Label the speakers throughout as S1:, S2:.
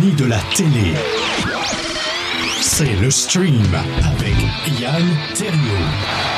S1: ni de la télé. C'est le stream avec Yann Terriot.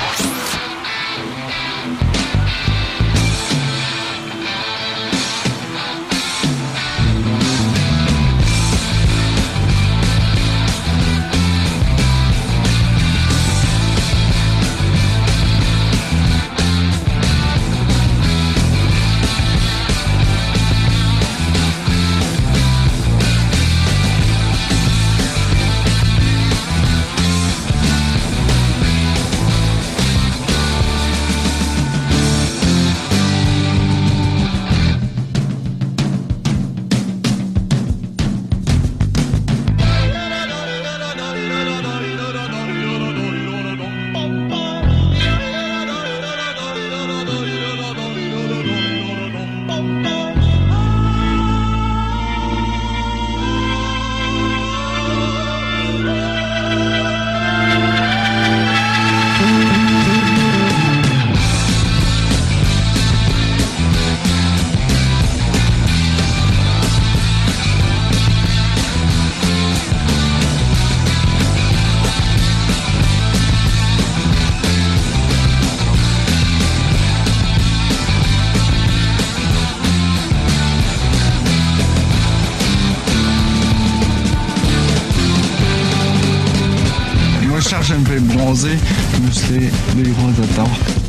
S2: Cherche un peu bronzé, musclé, des gros de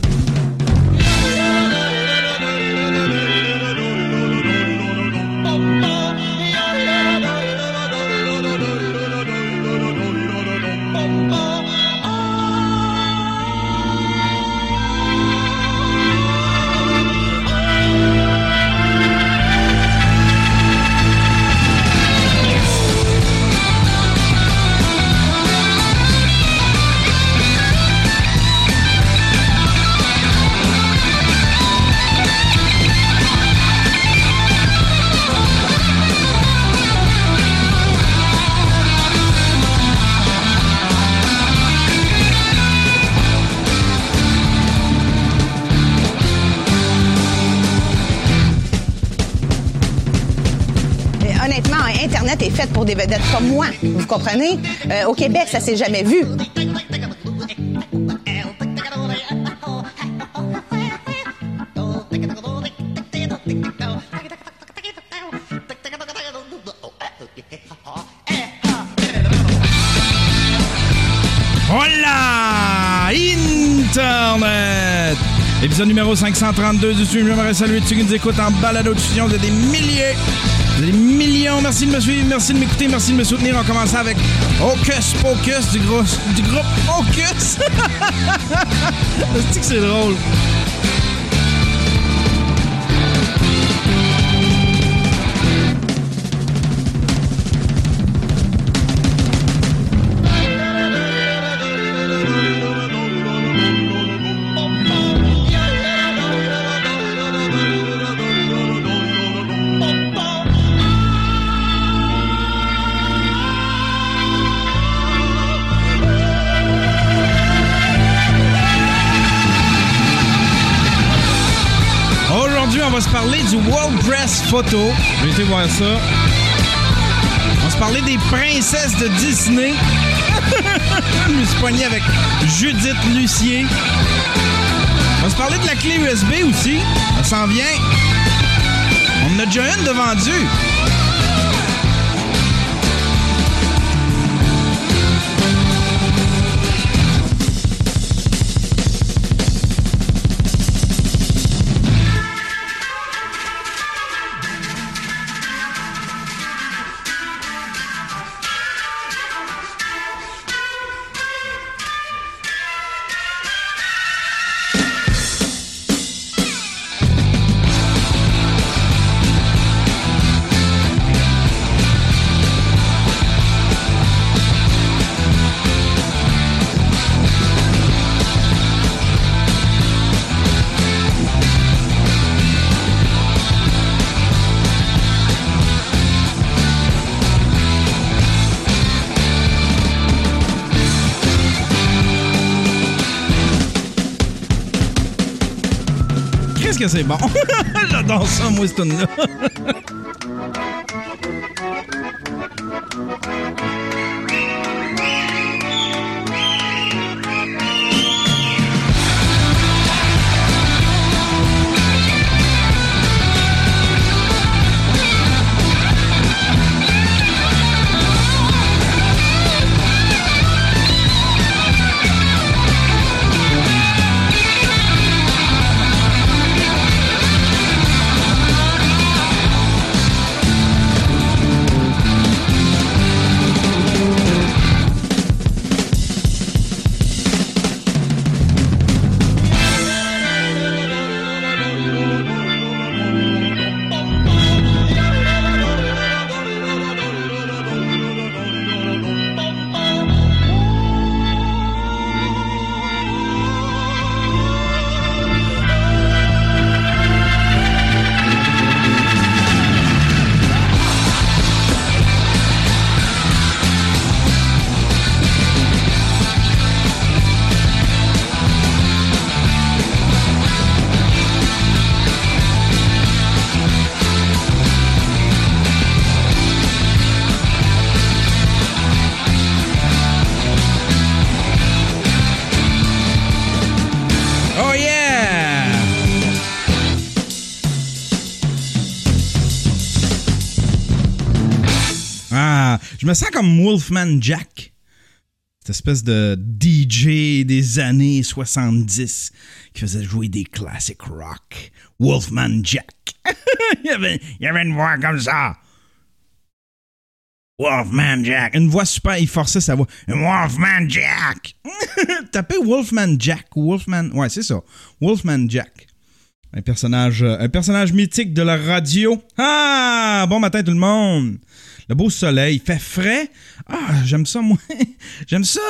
S3: Euh, au Québec, ça s'est jamais vu.
S4: Voilà! Internet! Épisode numéro 532 du stream. J'aimerais saluer tous ceux qui nous écoutent en balado diffusion. Vous êtes des milliers, des millions. Merci de me suivre, merci de m'écouter, merci de me soutenir. On commence avec Hocus Pocus du, gros, du groupe Hocus. C'est drôle? Photo. Essayer de voir ça. On se parler des princesses de Disney. Je me suis avec Judith Lucier. On se parler de la clé USB aussi. Ça s'en vient. On a déjà une de. C'est bon. J'adore ça, moi, cette tune-là. me sens comme Wolfman Jack. Cette espèce de DJ des années 70 qui faisait jouer des classiques rock. Wolfman Jack. il, y avait, avait une voix comme ça. Wolfman Jack. Une voix super, il forçait sa voix. Wolfman Jack. Tapez Wolfman Jack. Wolfman. Ouais, c'est ça. Wolfman Jack. Un personnage, euh, un personnage mythique de la radio. Ah! Bon matin tout le monde. Le beau soleil, il fait frais. Ah, j'aime ça, moi. j'aime ça.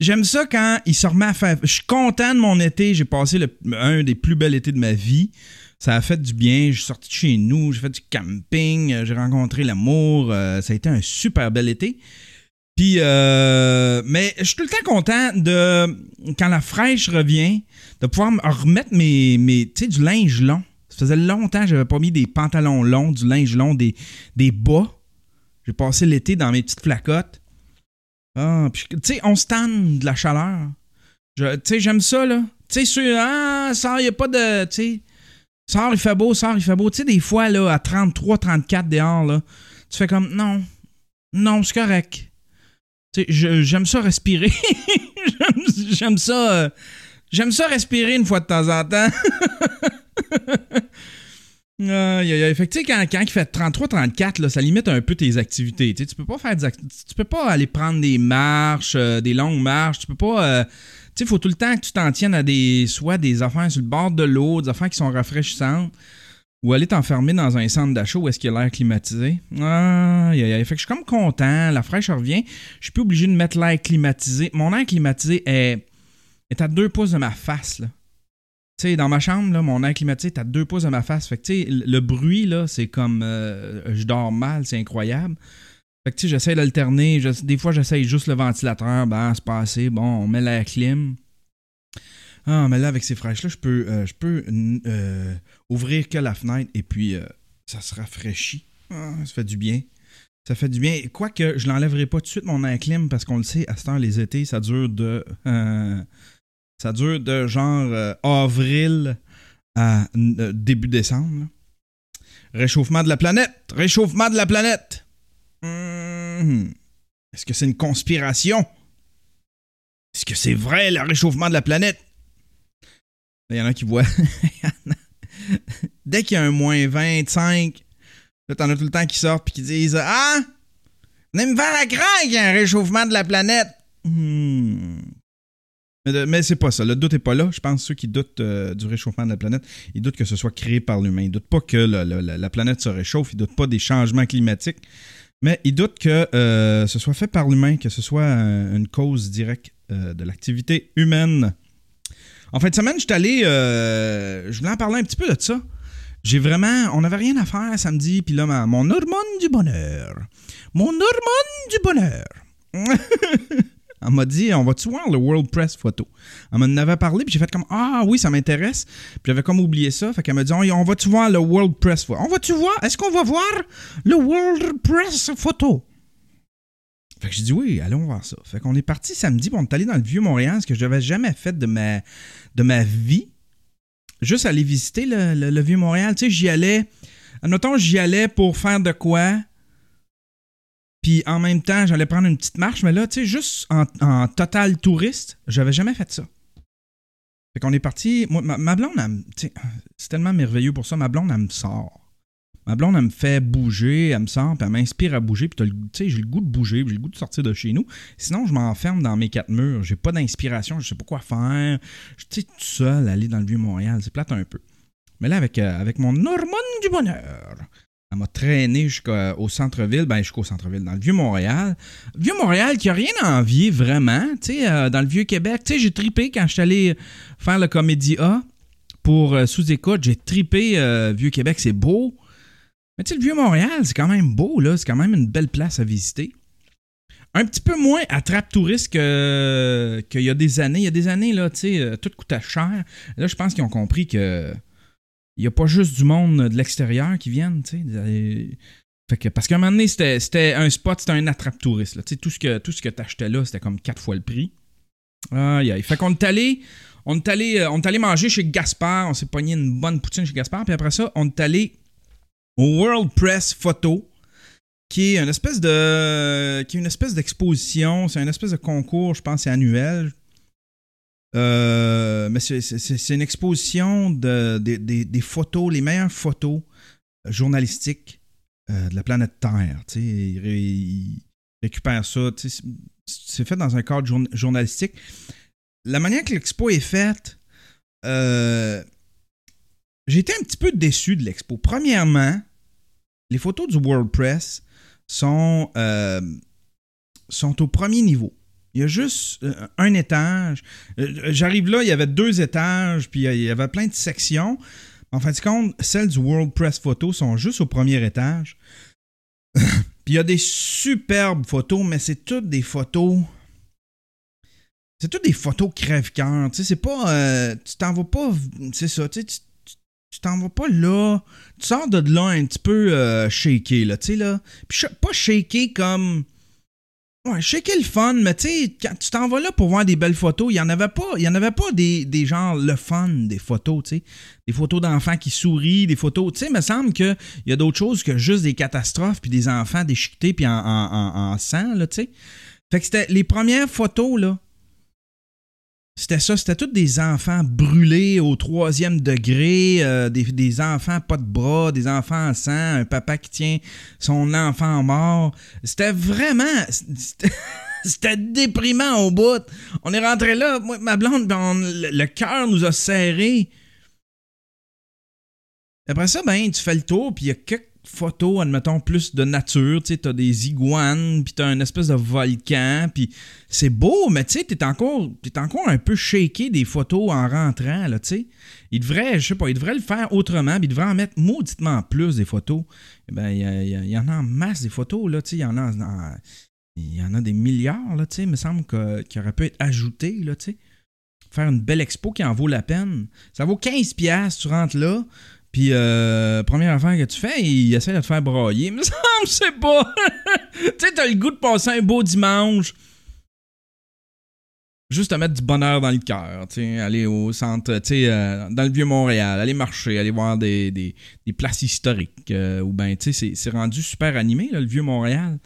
S4: J'aime ça quand il se remet à faire. Je suis content de mon été. J'ai passé un des plus bels étés de ma vie. Ça a fait du bien. Je suis sorti de chez nous. J'ai fait du camping. euh, J'ai rencontré l'amour. euh, ça a été un super bel été. Puis, euh, mais je suis tout le temps content de, quand la fraîche revient, de pouvoir me remettre mes, mes tu sais, du linge long. Ça faisait longtemps que j'avais pas mis des pantalons longs, du linge long, des, des bas. J'ai passé l'été dans mes petites flacottes. Ah, puis, tu sais, on se de la chaleur. Tu sais, j'aime ça, là. Tu sais, ah, ça, il a pas de, tu sais, sort, il fait beau, sort, il fait beau. Tu sais, des fois, là, à 33, 34 dehors, là, tu fais comme, non, non, c'est correct. Tu sais, j'aime ça respirer. J'aime- j'aime ça. euh, j'aime ça respirer une fois de temps en temps. Aïe, aïe, aïe. Fait que, tu sais, quand, quand il fait 33-34, là, ça limite un peu tes activités. Tu peux pas faire des Tu peux pas aller prendre des marches, euh, des longues marches. Tu peux pas. euh, tu sais, faut tout le temps que tu t'en tiennes à des. soit des affaires sur le bord de l'eau, des affaires qui sont rafraîchissantes. Ou aller t'enfermer dans un centre d'achat où est-ce qu'il y a l'air climatisé. Aïe, aïe, aïe. Fait que je suis comme content. La fraîche revient. Je suis plus obligé de mettre l'air climatisé. Mon air climatisé est, est à deux pouces de ma face, là. Tu sais, dans ma chambre, là, mon air climatisé est à deux pouces de ma face. Fait que, tu sais, le bruit, là, c'est comme... euh, je dors mal, c'est incroyable. Fait que, tu sais, j'essaie d'alterner. Des fois, j'essaye juste le ventilateur. Ben, c'est pas assez. Bon, on met l'air clim. Ah, mais là, avec ces fraîches-là, je peux, euh, je peux euh, ouvrir que la fenêtre et puis ça se rafraîchit. Ah, ça fait du bien. Ça fait du bien. Quoique, je l'enlèverai pas tout de suite, mon air clim, parce qu'on le sait, à ce temps, les étés, ça dure de... ça dure de genre euh, avril à euh, début décembre. Réchauffement de la planète. Réchauffement de la planète. Hmm. Est-ce que c'est une conspiration? Est-ce que c'est vrai, le réchauffement de la planète? Il y en a qui voient. Dès qu'il y a un moins 25, là, t'en as tout le temps qui sortent et qui disent Ah! Venez me faire la y a un réchauffement de la planète. Hmm. Mais, c'est pas ça. Le doute est pas là. Je pense que ceux qui doutent euh, du réchauffement de la planète, ils doutent que ce soit créé par l'humain. Ils doutent pas que la, la planète se réchauffe. Ils doutent pas des changements climatiques. Mais ils doutent que euh, ce soit fait par l'humain, que ce soit euh, une cause directe de l'activité humaine. En fin de semaine, je suis allé. je voulais en parler un petit peu de ça. J'ai vraiment. On n'avait rien à faire samedi, puis là, ma- mon hormone du bonheur. Mon hormone du bonheur. Elle m'a dit On va-tu voir le World Press Photo? Elle m'en avait parlé, puis j'ai fait comme Ah oui, ça m'intéresse. Puis j'avais comme oublié ça. Fait qu'elle m'a dit On, va-tu voir le World Press Photo? On va-tu voir Est-ce qu'on va voir le World Press Photo? Fait que j'ai dit oui, allons voir ça. Fait qu'on est parti samedi, puis on est allé dans le vieux Montréal, ce que je n'avais jamais fait de ma, de ma vie. Juste aller visiter le, le- le vieux Montréal. Tu sais, j'y allais. Admettons, j'y allais pour faire de quoi? Puis en même temps, j'allais prendre une petite marche, mais là, tu sais, juste en, total touriste, j'avais jamais fait ça. Fait qu'on est parti. Moi, ma, blonde, c'est tellement merveilleux pour ça. Ma blonde, elle me sort. Ma blonde, elle me fait bouger, elle me sort, puis elle m'inspire à bouger. Puis tu sais, j'ai le goût de bouger, j'ai le goût de sortir de chez nous. Sinon, je m'enferme dans mes quatre murs. J'ai pas d'inspiration, je sais pas quoi faire. Je suis tout seul, aller dans le vieux Montréal, c'est plate un peu. Mais là, avec, euh, avec mon hormone du bonheur, m'a traîné jusqu'au centre-ville, ben jusqu'au centre-ville, dans le vieux Montréal. Vieux Montréal qui a rien à envier vraiment, tu sais, euh, dans le vieux Québec. Tu sais, j'ai tripé quand je suis allé faire le Comédie A pour euh, sous-écoute. J'ai tripé euh, Vieux Québec, c'est beau. Mais tu sais, le vieux Montréal, c'est quand même beau, là. C'est quand même une belle place à visiter. Un petit peu moins attrape touriste qu'il y a des années. Il y a des années, là, tu sais, tout coûtait cher. Là, je pense qu'ils ont compris que il n'y a pas juste du monde de l'extérieur qui viennent, tu sais. Parce qu'à un moment donné, c'était un spot, c'était un attrape-touriste. Tout ce que, tout ce que là, c'était comme quatre fois le prix. Aïe, aïe. Fait qu'on est allé, on est allé, euh, on est allé manger chez Gaspard. On s'est pogné une bonne poutine chez Gaspard. Puis après ça, on est allé au World Press Photo, qui est une espèce de, qui est une espèce d'exposition. C'est une espèce de concours, je pense, c'est annuel. Euh, mais c'est- une exposition de, des- photos, les meilleures photos journalistiques euh, de la planète Terre. tu sais. Il, ré- il récupère ça. C'est fait dans un cadre journa- journalistique. La manière que l'expo est faite, euh, j'ai été un petit peu déçu de l'expo. Premièrement, les photos du World Press sont, euh, sont au premier niveau. Il y a juste euh, un étage. Euh, J'arrive là, il y avait deux étages, puis il y avait plein de sections. En fin de compte, celles du World Press Photo sont juste au premier étage. puis il y a des superbes photos, mais c'est toutes des photos. C'est toutes des photos crève-cœur. Tu sais, c'est pas. euh, tu t'en vas pas. C'est ça, tu sais, tu- t'en vas pas là. Tu sors de là un petit peu euh, shaké, là, tu sais, là. Puis pas shaké comme. Ouais, shaké le fun, mais tu sais, quand tu t'en vas là pour voir des belles photos, il y en avait pas, il y en avait pas des, des genres le fun des photos, tu sais. Des photos d'enfants qui sourient, des photos, tu sais, il me semble qu'il y a d'autres choses que juste des catastrophes puis des enfants déchiquetés puis en, en, en- en sang, là, tu sais. Fait que c'était les premières photos, là. C'était ça, c'était tous des enfants brûlés au troisième degré, euh, des, enfants pas de bras, des enfants en sang, un papa qui tient son enfant mort. C'était vraiment. C'était, déprimant au bout. On est rentré là, moi, ma blonde, ben, le, cœur nous a serrés. Après ça, ben, tu fais le tour, puis il y a quelques photos, admettons, plus de nature. Tu sais, t'as des iguanes, puis t'as une espèce de volcan, puis c'est beau, mais tu sais, t'es encore, t'es encore un peu shaké des photos en rentrant, là, tu sais. Il devrait, je sais pas, il devrait le faire autrement, puis il devrait en mettre mauditement plus des photos. Eh Ben, il y, en a en masse des photos, là, tu sais, il y en a y en a des milliards, là, tu sais, il me semble qu'il aurait pu être ajouté, là, tu sais. Faire une belle expo qui en vaut la peine. Ça vaut 15$, piastres, tu rentres là, puis euh, première affaire que tu fais, il essaie de te faire. Il me semble, sais pas. tu sais, t'as le goût de passer un beau dimanche. Juste à mettre du bonheur dans le cœur, tu sais, aller au centre, tu sais, euh, dans le vieux Montréal, aller marcher, aller voir des, des, places historiques, euh, ou ben, tu sais, c'est- c'est rendu super animé, le vieux Montréal.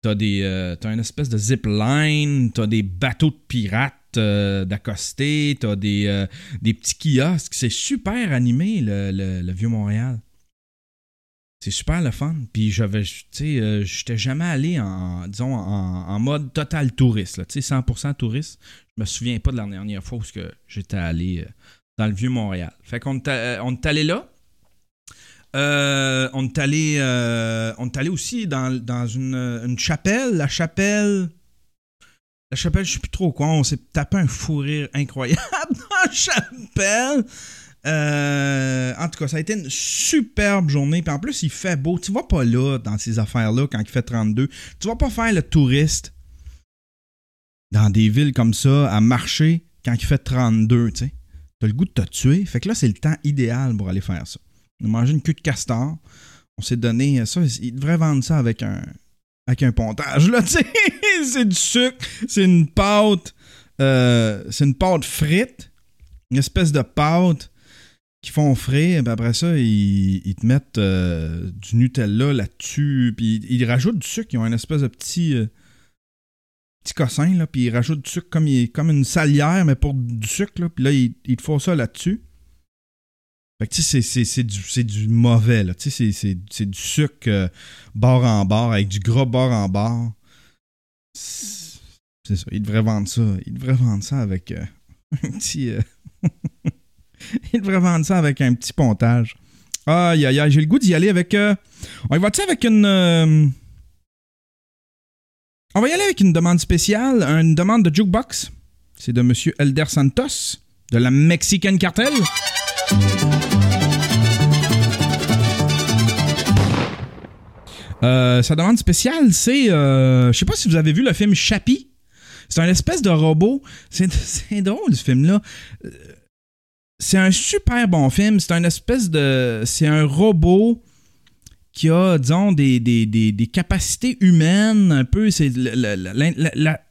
S4: T'as des, t'as une espèce de zip line, t'as des bateaux de pirates euh, d'accostés, t'as des, euh, des petits kiosques. C'est super animé, le, le- le vieux Montréal. C'est super le fun. Puis j'avais, tu sais, euh, j'étais jamais allé en, disons, en, mode total touriste, tu sais, 100% touriste. Je me souviens pas de la dernière fois où j'étais allé euh, dans le vieux Montréal. Fait qu'on est, allé là. On est allé, aussi dans, une chapelle, la chapelle. La chapelle, je sais plus trop quoi. On s'est tapé un fou rire incroyable dans la chapelle. Euh, en tout cas, ça a été une superbe journée. Puis en plus, il fait beau. Tu vas pas là, dans ces affaires-là, quand il fait 32. Tu vas pas faire le touriste. dans des villes comme ça à marcher quand il fait 32, tu. T'as le goût de te tuer. Fait que là, c'est le temps idéal pour aller faire ça. On a mangé une queue de castor. On s'est donné ça. Ils devraient vendre ça avec un, avec un pontage, là, tu c'est du sucre, c'est une pâte, euh, c'est une pâte frite, une espèce de pâte qui font frais, et puis après ça, ils, te mettent euh, du Nutella là-dessus, puis ils, rajoutent du sucre, ils ont une espèce de petit, euh, petit cossin, là, puis ils rajoutent du sucre comme, comme une salière, mais pour du sucre, là, puis là, ils, ils te font ça là-dessus. Fait que, tu sais, c'est- du, du mauvais, là. Tu sais, c'est- du sucre euh, bord en bord, avec du gras bord en bord. C'est c'est ça. Ils devraient vendre ça. Ils devraient vendre ça avec euh, un petit. euh, Ils devraient vendre ça avec un petit pontage. Aïe, aïe, aïe. J'ai le goût d'y aller avec. euh, On y va-tu avec une. euh, On va y aller avec une demande spéciale, une demande de jukebox? C'est de Monsieur Elder Santos, de la Mexican Cartel. Euh, sa demande spéciale, c'est. euh, je sais pas si vous avez vu le film Chappie. C'est un espèce de robot. C'est drôle, ce film-là. Euh, C'est un super bon film. C'est un espèce de. C'est un robot qui a, disons, des, des, des- des capacités humaines, un peu. C'est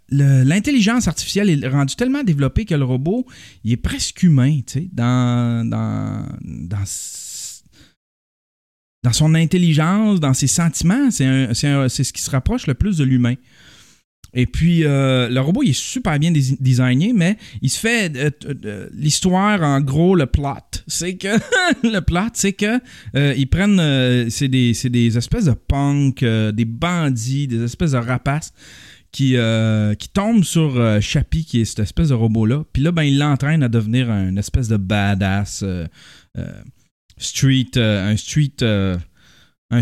S4: L'intelligence artificielle est rendue tellement développée que le robot, il est presque humain, tu sais, dans, dans, dans, dans son intelligence, dans ses sentiments. C'est ce qui se rapproche le plus de l'humain. Et puis, euh, le robot, il est super bien designé, mais il se fait. euh, euh, L'histoire, en gros, le plot, c'est que. le plot, c'est que. ils prennent. c'est des, des espèces de punk, euh, des bandits, des espèces de rapaces qui, qui tombent sur Chappie, qui est cette espèce de robot-là. Puis là, ben, ils l'entraînent à devenir un espèce de badass street. euh, un street. euh, un,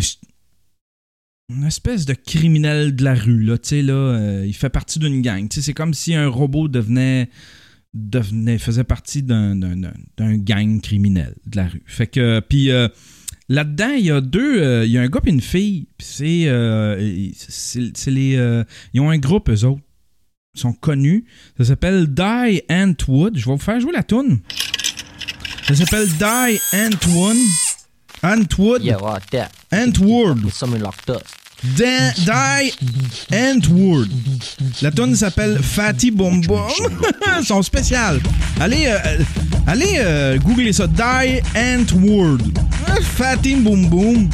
S4: une espèce de criminel de la rue, là, tu sais, là, euh, il fait partie d'une gang. Tu sais, c'est comme si un robot devenait, devenait faisait partie d'un, gang criminel de la rue. Fait que, puis là-dedans, il y a deux, il y a un gars et une fille, c'est, c'est, les, ils ont un groupe, eux autres. Ils sont connus. Ça s'appelle Die Antwood. Je vais vous faire jouer la tune. Ça s'appelle Die Antwood. Antwood.
S5: Yeah, right there.
S4: Antwood.
S5: With something like that.
S4: Da- Die Antwoord. La tune s'appelle Fatty Boom Boom. Son spécial. Allez, euh, allez euh, googler ça. Die Antwoord. Fatty Boom Boom.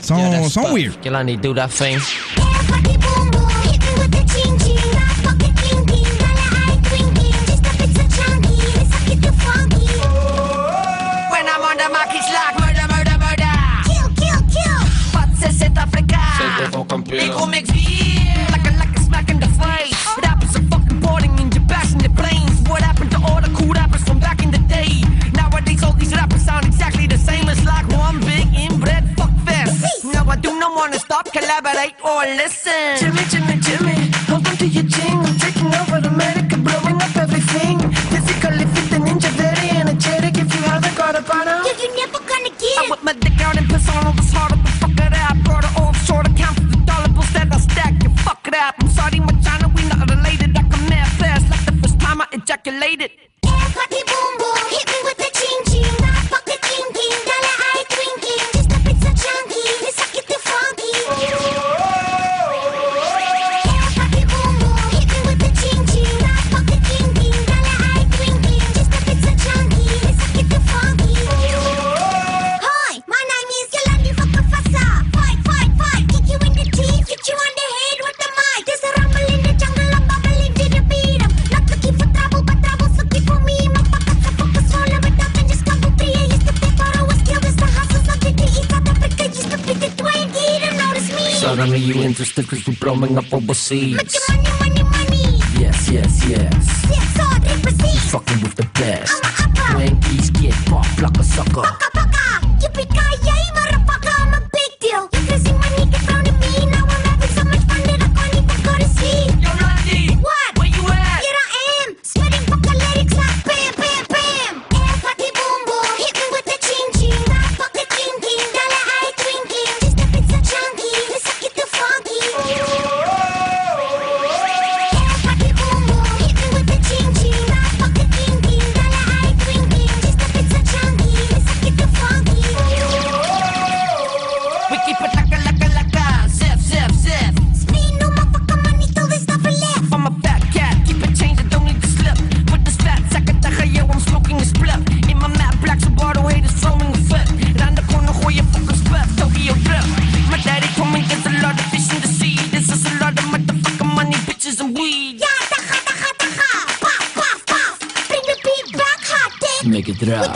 S4: Son,
S5: Yeah,
S4: son weird.
S5: Can only do that thing.
S6: Les gros mecs virent like a, like a smack in the face. Oh. What happens to fucking boarding in your passenger planes? What happened to all the cool rappers from back in the day? Nowadays, all these rappers sound exactly the same. It's like one big inbred fuck fest. Now I do not wanna stop, collaborate, or listen. Jimmy, Jimmy, Jimmy, hold on to your chin. I'm taking over America, blowing up everything. Physically fit and ninja, very energetic. If you haven't got a partner, yeah, you're never ejaculated.
S7: none you
S5: interested because you're blowing up overseas.
S7: Money, money, money.
S5: Yes, yes, yes.
S7: Yes, all they proceed. You're fucking with the best. I'm a hopper. When these get fucked like a
S8: sucker. Poca, poca. You become Pedra.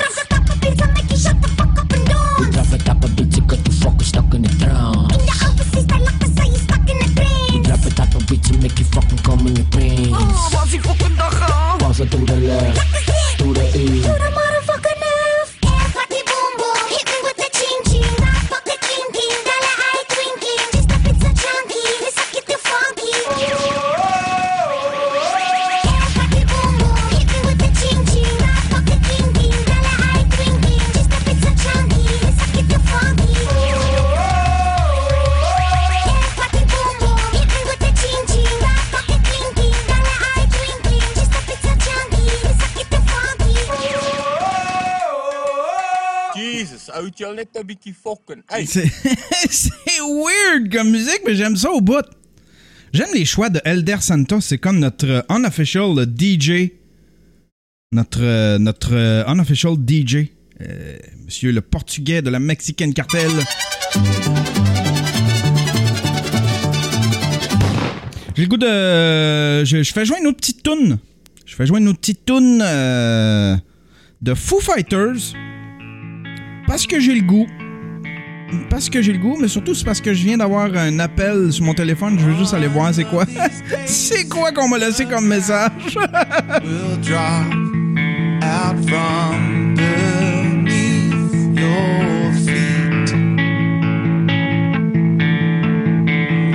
S4: C'est weird comme musique, mais j'aime ça au bout. J'aime les choix de Elder Santos. C'est comme notre euh, unofficial DJ. Notre, euh, notre euh, unofficial DJ. Monsieur le portugais de la Mexican Cartel. J'ai le goût de. Je, fais jouer une autre petite toune. Je fais jouer une autre petite toune de Foo Fighters. Parce que j'ai le goût. Parce que j'ai le goût, mais surtout c'est parce que je viens d'avoir un appel sur mon téléphone. Je veux juste aller voir c'est quoi. c'est quoi qu'on m'a laissé comme message?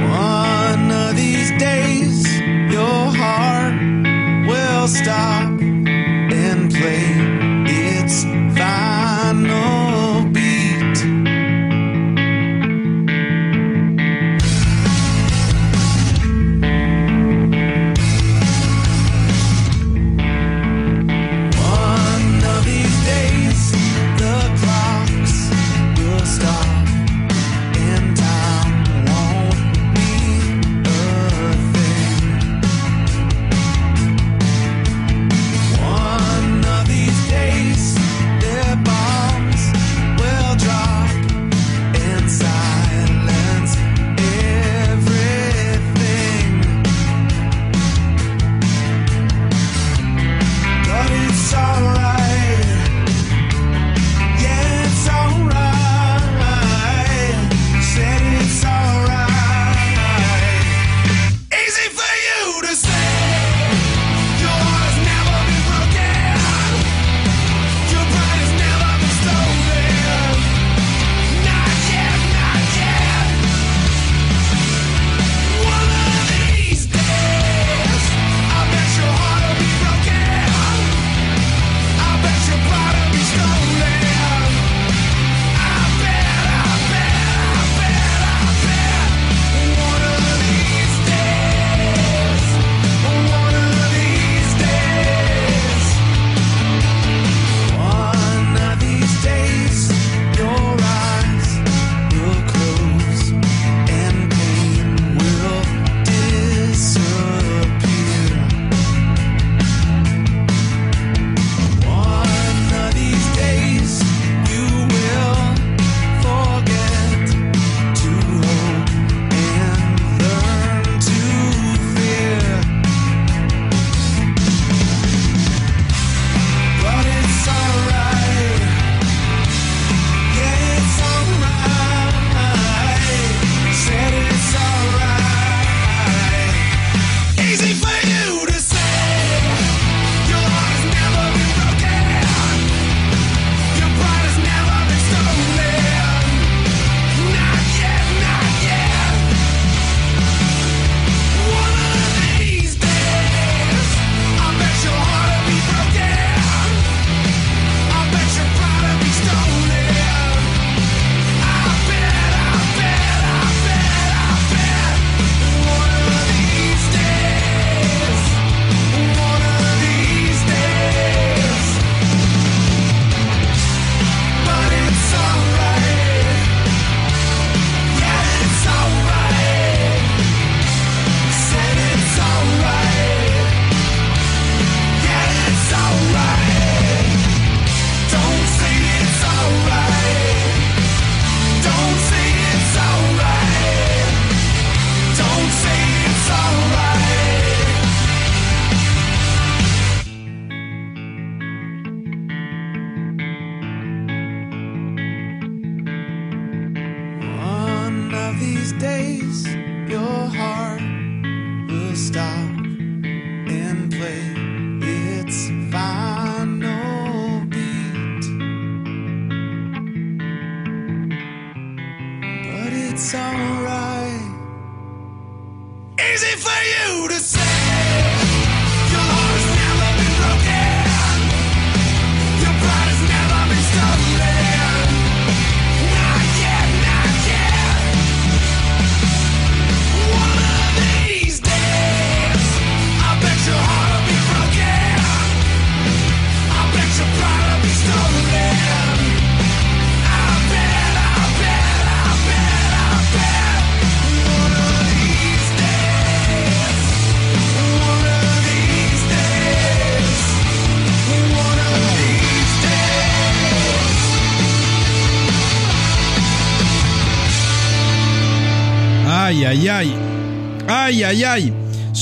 S9: One of these days, your heart will stop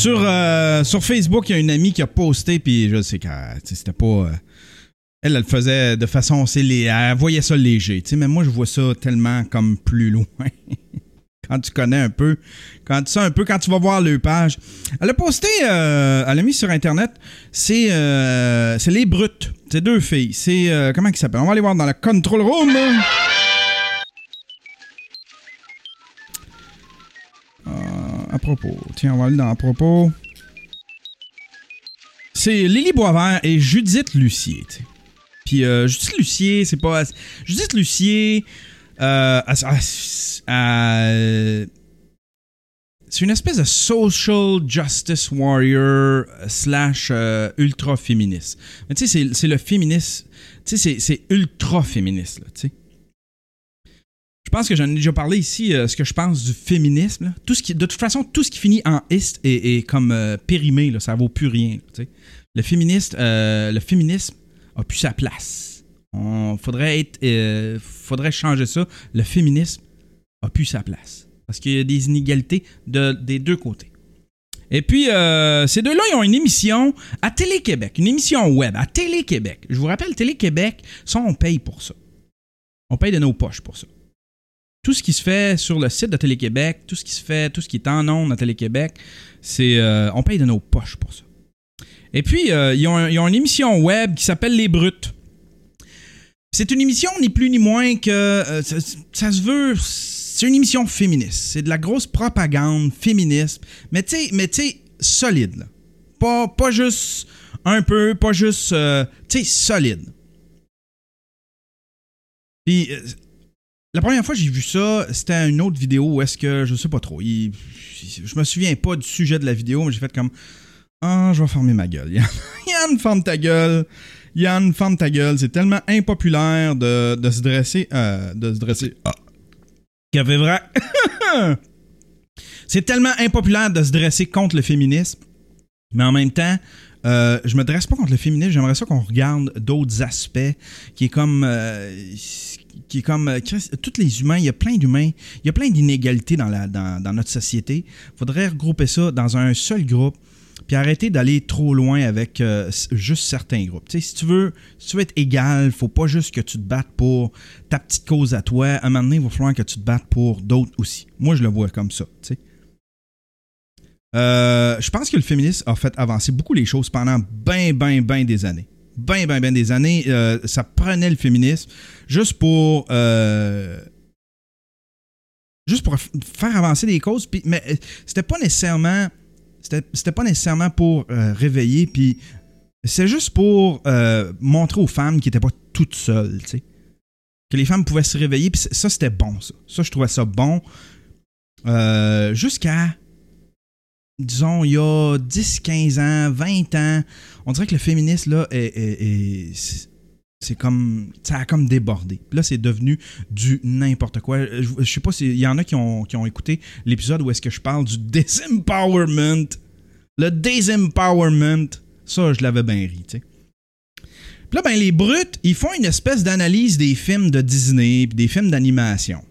S4: Euh, sur Facebook, il y a une amie qui a posté, puis je sais que sais, c'était pas. euh, elle, elle le faisait de façon. Elle voyait ça léger, tu sais, mais moi, je vois ça tellement comme plus loin. quand tu connais un peu, quand tu sais un peu, quand tu vas voir le page. Elle a posté, euh, elle a mis sur Internet, c'est euh, les brutes. C'est deux filles. C'est. euh, comment ils s'appellent On va aller voir dans la control room. À propos. Tiens, on va aller dans à propos. C'est Lily Boisvert et Judith Lucier. tu sais. Puis euh, Judith Lucier, c'est pas. Judith Lucier. euh, c'est une espèce de social justice warrior euh, slash ultra féministe. Mais tu sais, c'est- le féministe. Tu sais, c'est- c'est ultra féministe, là, tu sais. Je pense que j'en ai déjà parlé ici, euh, ce que je pense du féminisme. de toute façon, tout ce qui finit en ist est, comme euh, périmé, là, ça vaut plus rien. Le, féministe, euh, le féminisme a plus sa place. On faudrait changer ça. Le féminisme a plus sa place parce qu'il y a des inégalités de, des deux côtés. Et puis, ces deux-là, ils ont une émission à Télé-Québec, une émission web à Télé-Québec. Je vous rappelle, Télé-Québec, ça, on paye pour ça. On paye de nos poches pour ça tout ce qui se fait sur le site de Télé-Québec, tout ce qui se fait, tout ce qui est en ondes à Télé-Québec, c'est euh, on paye de nos poches pour ça. Et puis, euh, ils, ont, ils ont une émission web qui s'appelle Les Brutes. C'est une émission ni plus ni moins que. euh, ça, se veut. C'est une émission féministe. C'est de la grosse propagande féministe. Mais tu mais solide. Pas, pas juste un peu, pas juste. euh, tu sais, solide. Puis, la première fois que j'ai vu ça, c'était une autre vidéo où est-ce que, je sais pas trop, je me souviens pas du sujet de la vidéo, mais j'ai fait comme, ah, je vais fermer ma gueule. Yann, ferme ta gueule. Yann, ferme ta gueule. C'est tellement impopulaire de, se dresser, euh, de se dresser. Ah. Vrai? C'est tellement impopulaire de se dresser contre le féminisme, mais en même temps, euh, je me dresse pas contre le féminisme. J'aimerais ça qu'on regarde d'autres aspects qui est comme, euh, qui comme, euh, tous les humains. Il y a plein d'humains, il y a plein d'inégalités dans notre société. Faudrait regrouper ça dans un seul groupe. Puis arrêter d'aller trop loin avec euh, juste certains groupes. Si tu veux, si tu veux être égal, faut pas juste que tu te battes pour ta petite cause à toi. À un moment donné, il va falloir que tu te battes pour d'autres aussi. Moi, je le vois comme ça. Euh, je pense que le féminisme a fait avancer beaucoup les choses pendant ben, ben, ben des années. Ben, ben, ben des années. euh, ça prenait le féminisme juste pour. euh, juste pour faire avancer des causes. Mais euh, c'était pas nécessairement. C'était pas nécessairement pour réveiller. Puis c'est juste pour montrer aux femmes qu'ils n'étaient pas toutes seules. tu sais. Que les femmes pouvaient se réveiller. Puis ça, c'était bon, ça. Ça, je trouvais ça bon. Jusqu'à disons, il y a 10, 15 ans, 20 ans, on dirait que le féminisme, là, est, est- est- c'est- comme. Ça a comme débordé. Puis là, c'est devenu du n'importe quoi. Je, sais pas s'il y en a qui ont, écouté l'épisode où est-ce que je parle du disempowerment. Le disempowerment. Ça, je l'avais bien ri, tu sais. Puis là, ben, les brutes, ils font une espèce d'analyse des films de Disney puis des films d'animation.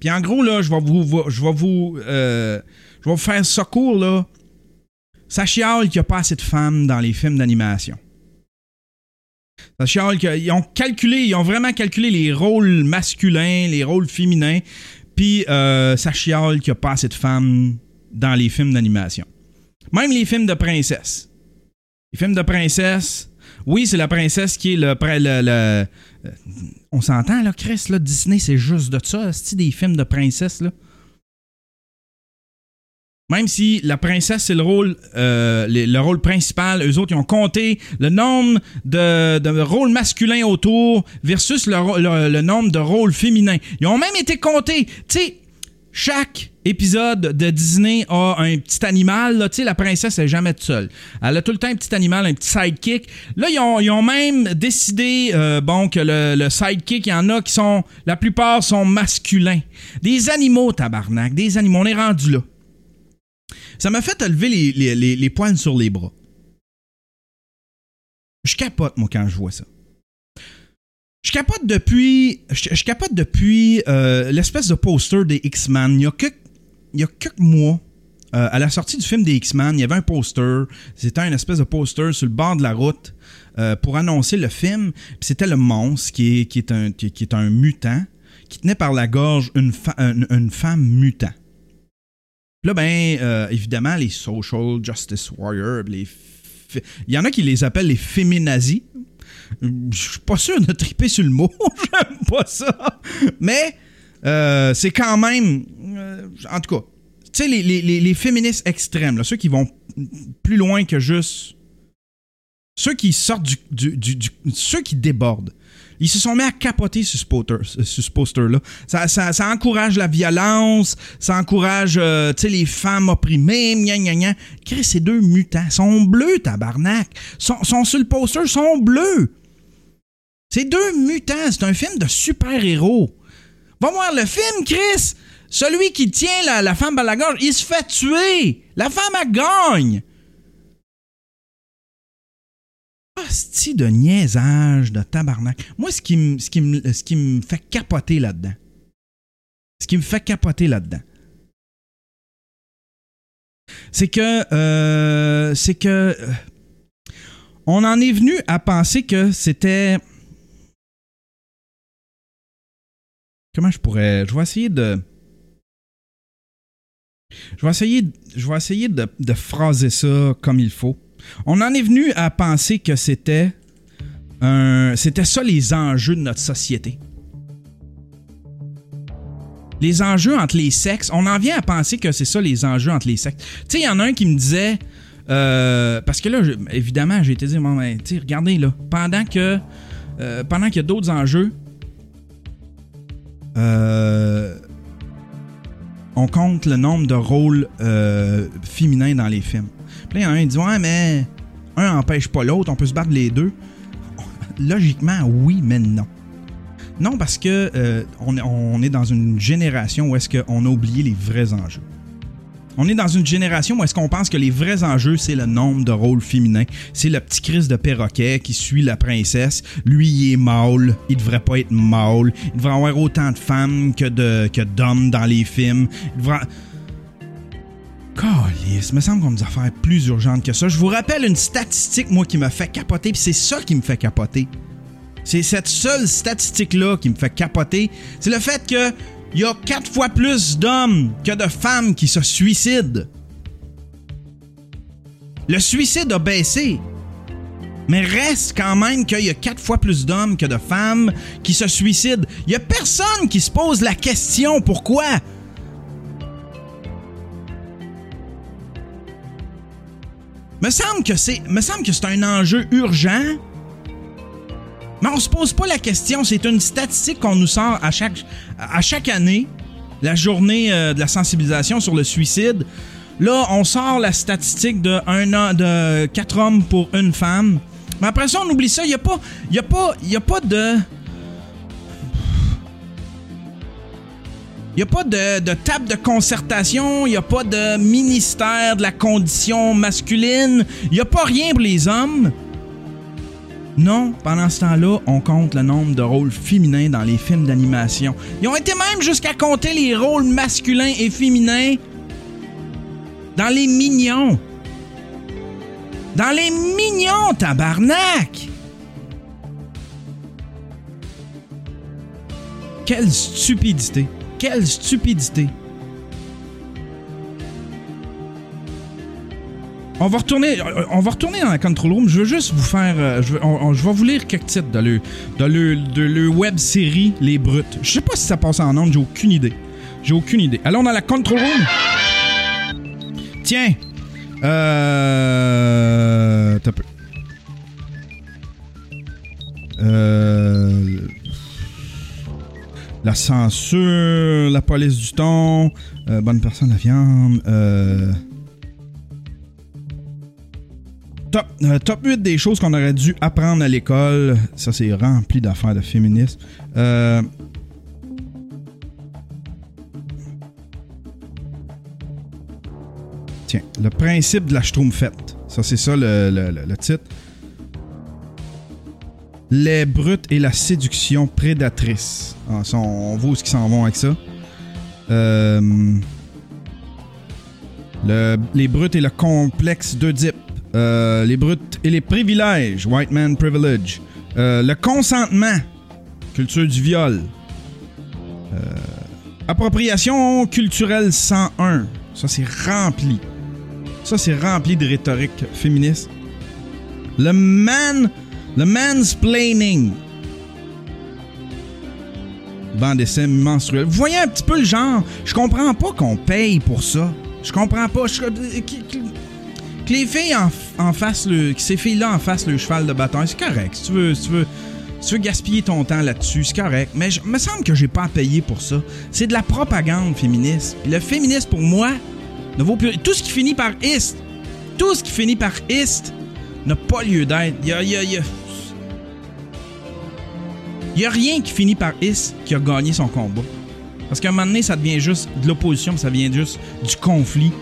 S4: Puis en gros, là, je vais vous, je vais vous, euh, je vais vous faire ça court, là. Ça chiale qu'il n'y a pas assez de femmes dans les films d'animation. Ça chiale qu'ils ont calculé, ils ont vraiment calculé les rôles masculins, les rôles féminins, puis euh, ça chiale qu'il n'y a pas assez de femmes dans les films d'animation. Même les films de princesses. Les films de princesses, oui, c'est la princesse qui est le. le- euh, on s'entend, là, Chris, là, Disney, c'est juste de ça, c'est des films de princesses, là. Même si la princesse, c'est le rôle, euh, le, le rôle principal, eux autres, ils ont compté le nombre de, rôles masculins autour versus le, nombre de rôles féminins. Ils ont même été comptés. Tu sais, chaque épisode de Disney a un petit animal. là. Tu sais, la princesse, elle est jamais toute seule. Elle a tout le temps un petit animal, un petit sidekick. Là, ils ont, ils ont même décidé, euh, bon, que le, le sidekick, il y en a qui sont, la plupart sont masculins. Des animaux, tabarnak, des animaux. On est rendu là. Ça m'a fait lever les, les, les- poils sur les bras. Je capote, moi, quand je vois ça. Je capote depuis, je, capote depuis euh, l'espèce de poster des X-Men. Il y a quelques, il y a quelques mois, euh, à la sortie du film des X-Men, il y avait un poster. C'était un espèce de poster sur le bord de la route euh, pour annoncer le film. C'était le monstre qui est, qui, est un, qui, est un mutant qui tenait par la gorge une, fa- une femme mutant. Là, ben, euh, évidemment, les social justice warriors, il y en a qui les appellent les féminazis. Je suis pas sûr de triper sur le mot, j'aime pas ça. Mais euh, c'est quand même, euh, en tout cas, tu sais, les, les- féministes extrêmes, ceux qui vont plus loin que juste. Ceux qui sortent du- Ceux qui débordent. Ils se sont mis à capoter ce, poster- poster-là. Ça, encourage la violence, ça encourage euh, les femmes opprimées, gna gna gna. Chris, ces deux mutants sont bleus, tabarnak. Sont, sont sur le poster, sont bleus. C'est deux mutants, c'est un film de super-héros. Va voir le film, Chris. Celui qui tient la, la femme à la gorge, il se fait tuer. La femme, elle gagne. De niaisage, de tabarnak. Moi, ce qui me ce qui me- ce qui me fait capoter là-dedans, ce qui me fait capoter là-dedans, c'est que euh, c'est que euh, on en est venu à penser que c'était comment je pourrais je vais essayer de je vais essayer je vais essayer de, de phraser ça comme il faut on en est venu à penser que c'était c'était ça les enjeux de notre société les enjeux entre les sexes, on en vient à penser que c'est ça les enjeux entre les sexes. Tu sais, il y en a un qui me disait, euh, parce que là, évidemment, j'ai été dire, bon, ben, regardez là, pendant que, euh, pendant qu'il y a d'autres enjeux, euh, on compte le nombre de rôles féminins dans les films. Là, il ouais, mais un empêche pas l'autre, on peut se battre les deux. Logiquement, oui, mais non. Non, parce que euh, on est dans une génération où est-ce qu'on a oublié les vrais enjeux. On est dans une génération où est-ce qu'on pense que les vrais enjeux, c'est le nombre de rôles féminins. C'est le petit Chris de perroquet qui suit la princesse. Lui, il est mâle. Il devrait pas être mâle. Il devrait avoir autant de femmes que de que d'hommes dans les films. Il devrait... Calice, me semble qu'on a des affaires plus urgentes que ça. Je vous rappelle une statistique, moi, qui me fait capoter, puis c'est ça qui me fait capoter. C'est cette seule statistique-là qui me fait capoter. C'est le fait que il y a quatre fois plus d'hommes que de femmes qui se suicident. Le suicide a baissé. Mais reste quand même qu'il y a quatre fois plus d'hommes que de femmes qui se suicident. Il y a personne qui se pose la question pourquoi. Me semble que c'est, me semble que c'est un enjeu urgent. Mais on se pose pas la question. C'est une statistique qu'on nous sort à chaque, à chaque année, la journée euh, de la sensibilisation sur le suicide. Là, on sort la statistique de un de quatre hommes pour une femme. Mais après ça, on oublie ça. Il y a pas, a a pas de, il y a pas de, table de concertation. Il y a pas de ministère de la condition masculine. Il y a pas rien pour les hommes. Non, pendant ce temps-là, on compte le nombre de rôles féminins dans les films d'animation. Ils ont été même jusqu'à compter les rôles masculins et féminins dans les mignons. Dans les mignons, tabarnak! Quelle stupidité! Quelle stupidité! On va retourner, dans la control room. Je veux juste vous faire, euh, je, vais, vous lire quelques titres de le, de le, de le web série Les Brutes. Je sais pas si ça passe en ondes, j'ai aucune idée. J'ai aucune idée. Allons dans la control room. Tiens, euh, t'as peu. Euh, la censure, la police du ton, euh, bonne personne, la viande. Euh, Top, euh, top 8 des choses qu'on aurait dû apprendre à l'école. Ça, c'est rempli d'affaires de féminisme. Euh, Tiens, le principe de la Schtroumpfette. Ça, c'est ça le titre. Les brutes et la séduction prédatrice. Ah, on voit ce qu'ils s'en vont avec ça. Euh, le- les brutes et le complexe d'Oedipe. Euh, les brutes et les privilèges. White man privilege. Euh, le consentement. Culture du viol. Appropriation culturelle 101. Ça, c'est rempli. Ça, c'est rempli de rhétorique féministe. Le man. Le mansplaining. D'essai menstruel. Vous voyez un petit peu le genre. Je comprends pas qu'on paye pour ça. Je comprends pas. Que, les filles en, en le. Que ces filles-là en fassent le cheval de bataille, c'est correct. Si tu veux. Tu veux tu veux gaspiller ton temps là-dessus, c'est correct. Mais je- me semble que j'ai pas à payer pour ça. C'est de la propagande féministe. Le féministe, pour moi, ne vaut plus. Tout ce qui finit par ist, tout ce qui finit par ist, n'a pas lieu d'être. Il y a- il y a rien qui finit par is qui a gagné son combat. Parce qu'à un moment donné, ça devient juste de l'opposition, ça devient juste du conflit.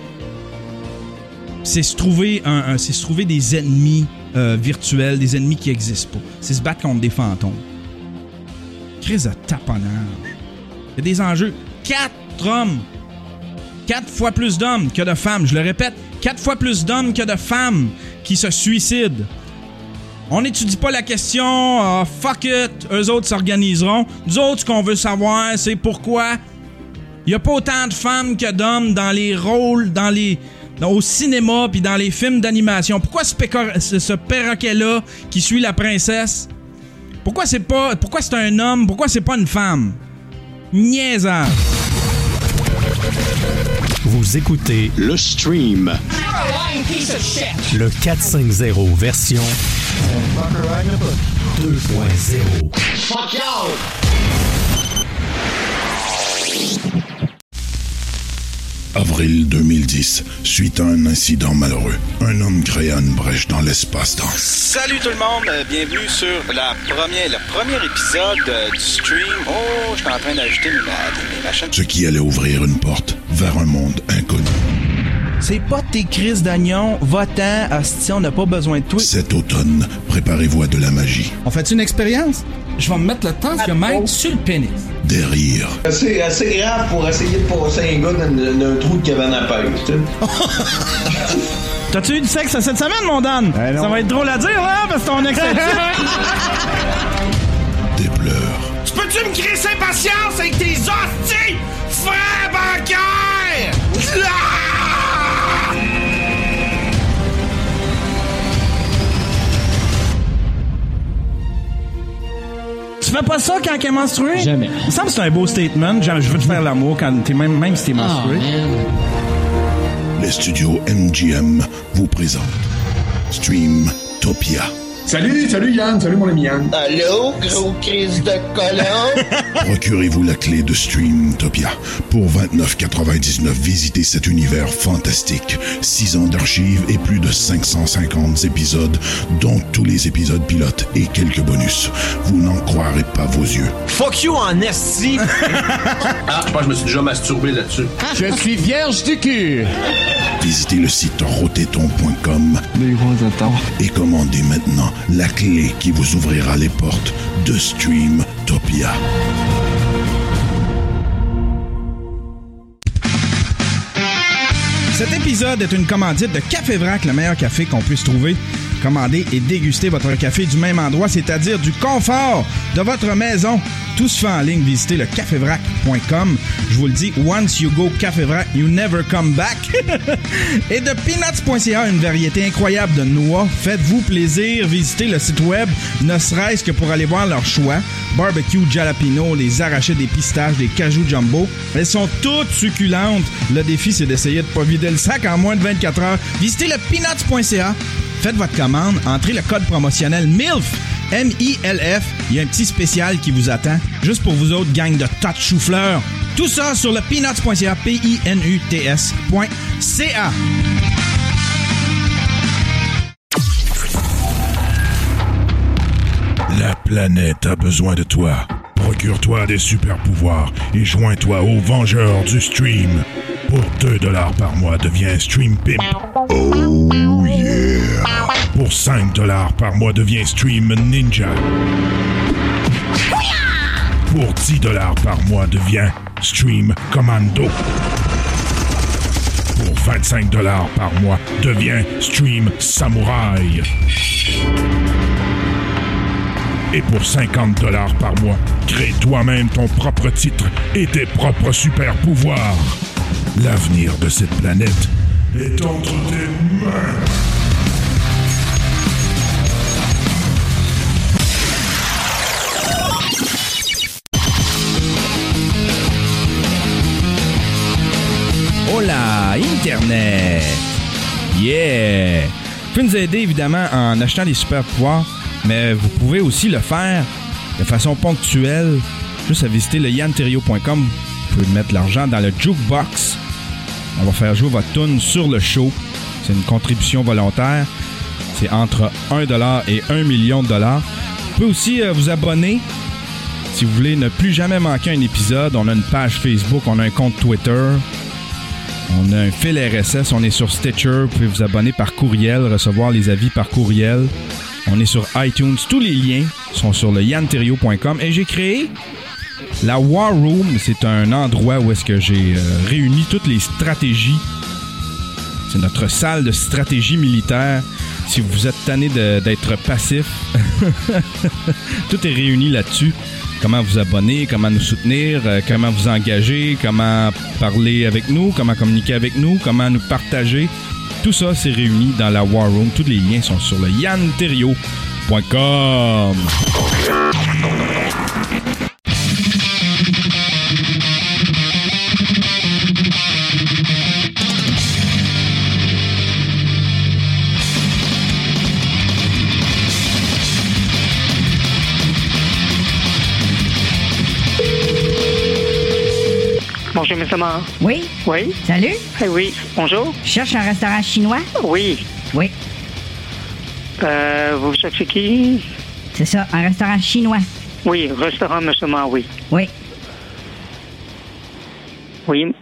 S4: C'est se trouver, un, un- se trouver des ennemis euh, virtuels, des ennemis qui n'existent pas. C'est se battre contre des fantômes. Crise de taponnage. Il y a des enjeux. Quatre hommes. Quatre fois plus d'hommes que de femmes. Je le répète, quatre fois plus d'hommes que de femmes qui se suicident. On n'étudie pas la question, ah, fuck it, eux autres s'organiseront. Nous autres, ce qu'on veut savoir, c'est pourquoi il n'y a pas autant de femmes que d'hommes dans les rôles, dans les, dans- au cinéma puis dans les films d'animation. Pourquoi ce, pécor- ce, ce perroquet-là qui suit la princesse, pourquoi c'est pas, pourquoi c'est un homme, pourquoi c'est pas une femme? Niaisage.
S1: Vous écoutez le stream. Le 450 version 2.0.
S7: Fuck y'all!
S10: Avril 2010, suite à un incident malheureux, un homme créa une brèche dans l'espace-temps.
S11: Salut tout le monde, euh, bienvenue sur la première, le premier épisode euh, du stream. Oh, je suis en train d'ajouter mes, mes machines.
S10: Ce qui allait ouvrir une porte vers un monde inconnu.
S4: C'est pas tes crises d'agnon, va-t'en, hostie, on n'a pas besoin de toi.
S10: Cet automne, préparez-vous à de la magie,
S4: On fait une expérience? Je vais me mettre le temps que mètre sur le pénis.
S10: des rires,
S12: C'est assez grave pour essayer de passer un gars dans, dans un trou de cabane à pêche, tu sais.
S4: T'as-tu eu du sexe cette semaine, mon Dan? Ça va être drôle à dire, là, parce que ton ex est
S10: des pleurs,
S13: Tu peux-tu me créer sa patience avec tes hosties frères
S4: fais pas ça quand t'es menstrué?
S14: Jamais.
S4: Il me semble que c'est un beau statement. Genre, je veux te faire l'amour quand t'es même, même si t'es menstrué.
S10: les studios MGM vous présentent Stream Topia.
S15: Salut, salut Yann, salut mon ami Yann.
S12: Allô, gros crise de colon?
S10: Procurez-vous la clé de Streamtopia. Pour 29,99, visitez cet univers fantastique. 6 ans d'archives et plus de 550 épisodes, dont tous les épisodes pilotes et quelques bonus. Vous n'en croirez pas vos yeux.
S16: Fuck you en esti! ah, je pense que je me suis déjà masturbé là-dessus.
S15: Je suis vierge du cul.
S10: Visitez le site
S2: attentes.
S10: et commandez maintenant la clé qui vous ouvrira les portes de Streamtopia.
S4: Cet épisode est une commandite de Café Vrac, le meilleur café qu'on puisse trouver. Commandez et dégustez votre café du même endroit, c'est-à-dire du confort de votre maison. Tout se fait en ligne. Visitez le cafévrac.com. Je vous le dis, once you go Café Vrac, you never come back. et de peanuts.ca, une variété incroyable de noix. Faites-vous plaisir. Visitez le site web, ne serait-ce que pour aller voir leur choix. Barbecue jalapeno, les arrachés des pistaches, des cajou jumbo. Elles sont toutes succulentes. Le défi, c'est d'essayer de pas vider le sac en moins de 24 heures. Visitez le peanuts.ca. Faites votre commande, entrez le code promotionnel MILF. M-I-L-F. Il y a un petit spécial qui vous attend. Juste pour vous autres, gang de tas de chou-fleurs. Tout ça sur le peanuts.ca. P-I-N-U-T-S.ca.
S10: planète a besoin de toi. Procure-toi des super pouvoirs et joins-toi aux Vengeurs du Stream. Pour 2 dollars par mois, deviens Stream Pimp. Oh yeah! Pour 5 5 par mois, deviens Stream Ninja. Pour 10 par mois, deviens Stream Commando. Pour 25 par mois, deviens Stream Samouraï. Et pour 50 par mois, crée toi-même ton propre titre et tes propres super pouvoirs. L'avenir de cette planète est entre tes mains.
S4: Hola, Internet! Yeah! Vous pouvez nous aider évidemment en achetant des super pouvoirs, mais vous pouvez aussi le faire de façon ponctuelle, juste à visiter le yanterio.com. Vous pouvez mettre l'argent dans le jukebox. On va faire jouer votre tune sur le show. C'est une contribution volontaire. C'est entre 1$ et 1 million de dollars. Vous pouvez aussi euh, vous abonner si vous voulez ne plus jamais manquer un épisode. On a une page Facebook, on a un compte Twitter. On a un fil RSS, on est sur Stitcher, vous pouvez vous abonner par courriel, recevoir les avis par courriel. On est sur iTunes, tous les liens sont sur le yanterio.com et j'ai créé la War Room, c'est un endroit où est-ce que j'ai euh, réuni toutes les stratégies. C'est notre salle de stratégie militaire. Si vous êtes tanné d'être passif, tout est réuni là-dessus. Comment vous abonner, comment nous soutenir, euh, comment vous engager, comment parler avec nous, comment communiquer avec nous, comment nous partager. Tout ça, c'est réuni dans la War Room. Tous les liens sont sur le yanterio.com.
S14: Bonjour, monsieur Mar.
S17: Oui?
S14: Oui?
S17: Salut?
S14: Eh oui, bonjour.
S17: Je cherche un restaurant chinois?
S14: Oui.
S17: Oui.
S14: Euh, vous cherchez qui?
S17: C'est ça, un restaurant chinois.
S14: Oui, restaurant monsieur Mar, oui.
S17: Oui.
S14: Oui.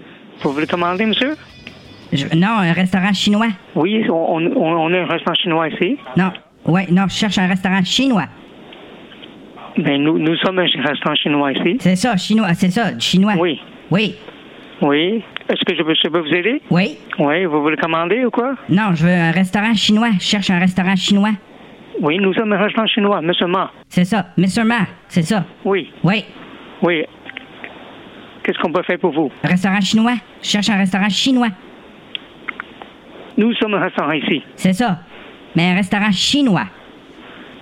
S14: Vous voulez commander, monsieur?
S17: Je- non, un restaurant chinois.
S14: Oui, on, on, on a un restaurant chinois ici.
S17: Non. Oui, non, je cherche un restaurant chinois.
S14: Ben, nous, nous sommes un restaurant chinois ici.
S17: C'est ça, chinois, c'est ça, chinois.
S14: Oui.
S17: Oui.
S14: Oui. Est-ce que je peux, je peux vous aider?
S17: Oui.
S14: Oui, vous voulez commander ou quoi?
S17: Non, je veux un restaurant chinois. Je cherche un restaurant chinois.
S14: Oui, nous sommes un restaurant chinois, monsieur Ma.
S17: C'est ça, Mr. Ma, c'est ça.
S14: Oui.
S17: Oui.
S14: Oui. Qu'est-ce qu'on peut faire pour vous?
S17: Restaurant chinois. Je cherche un restaurant chinois.
S14: Nous sommes un restaurant ici.
S17: C'est ça. Mais un restaurant chinois.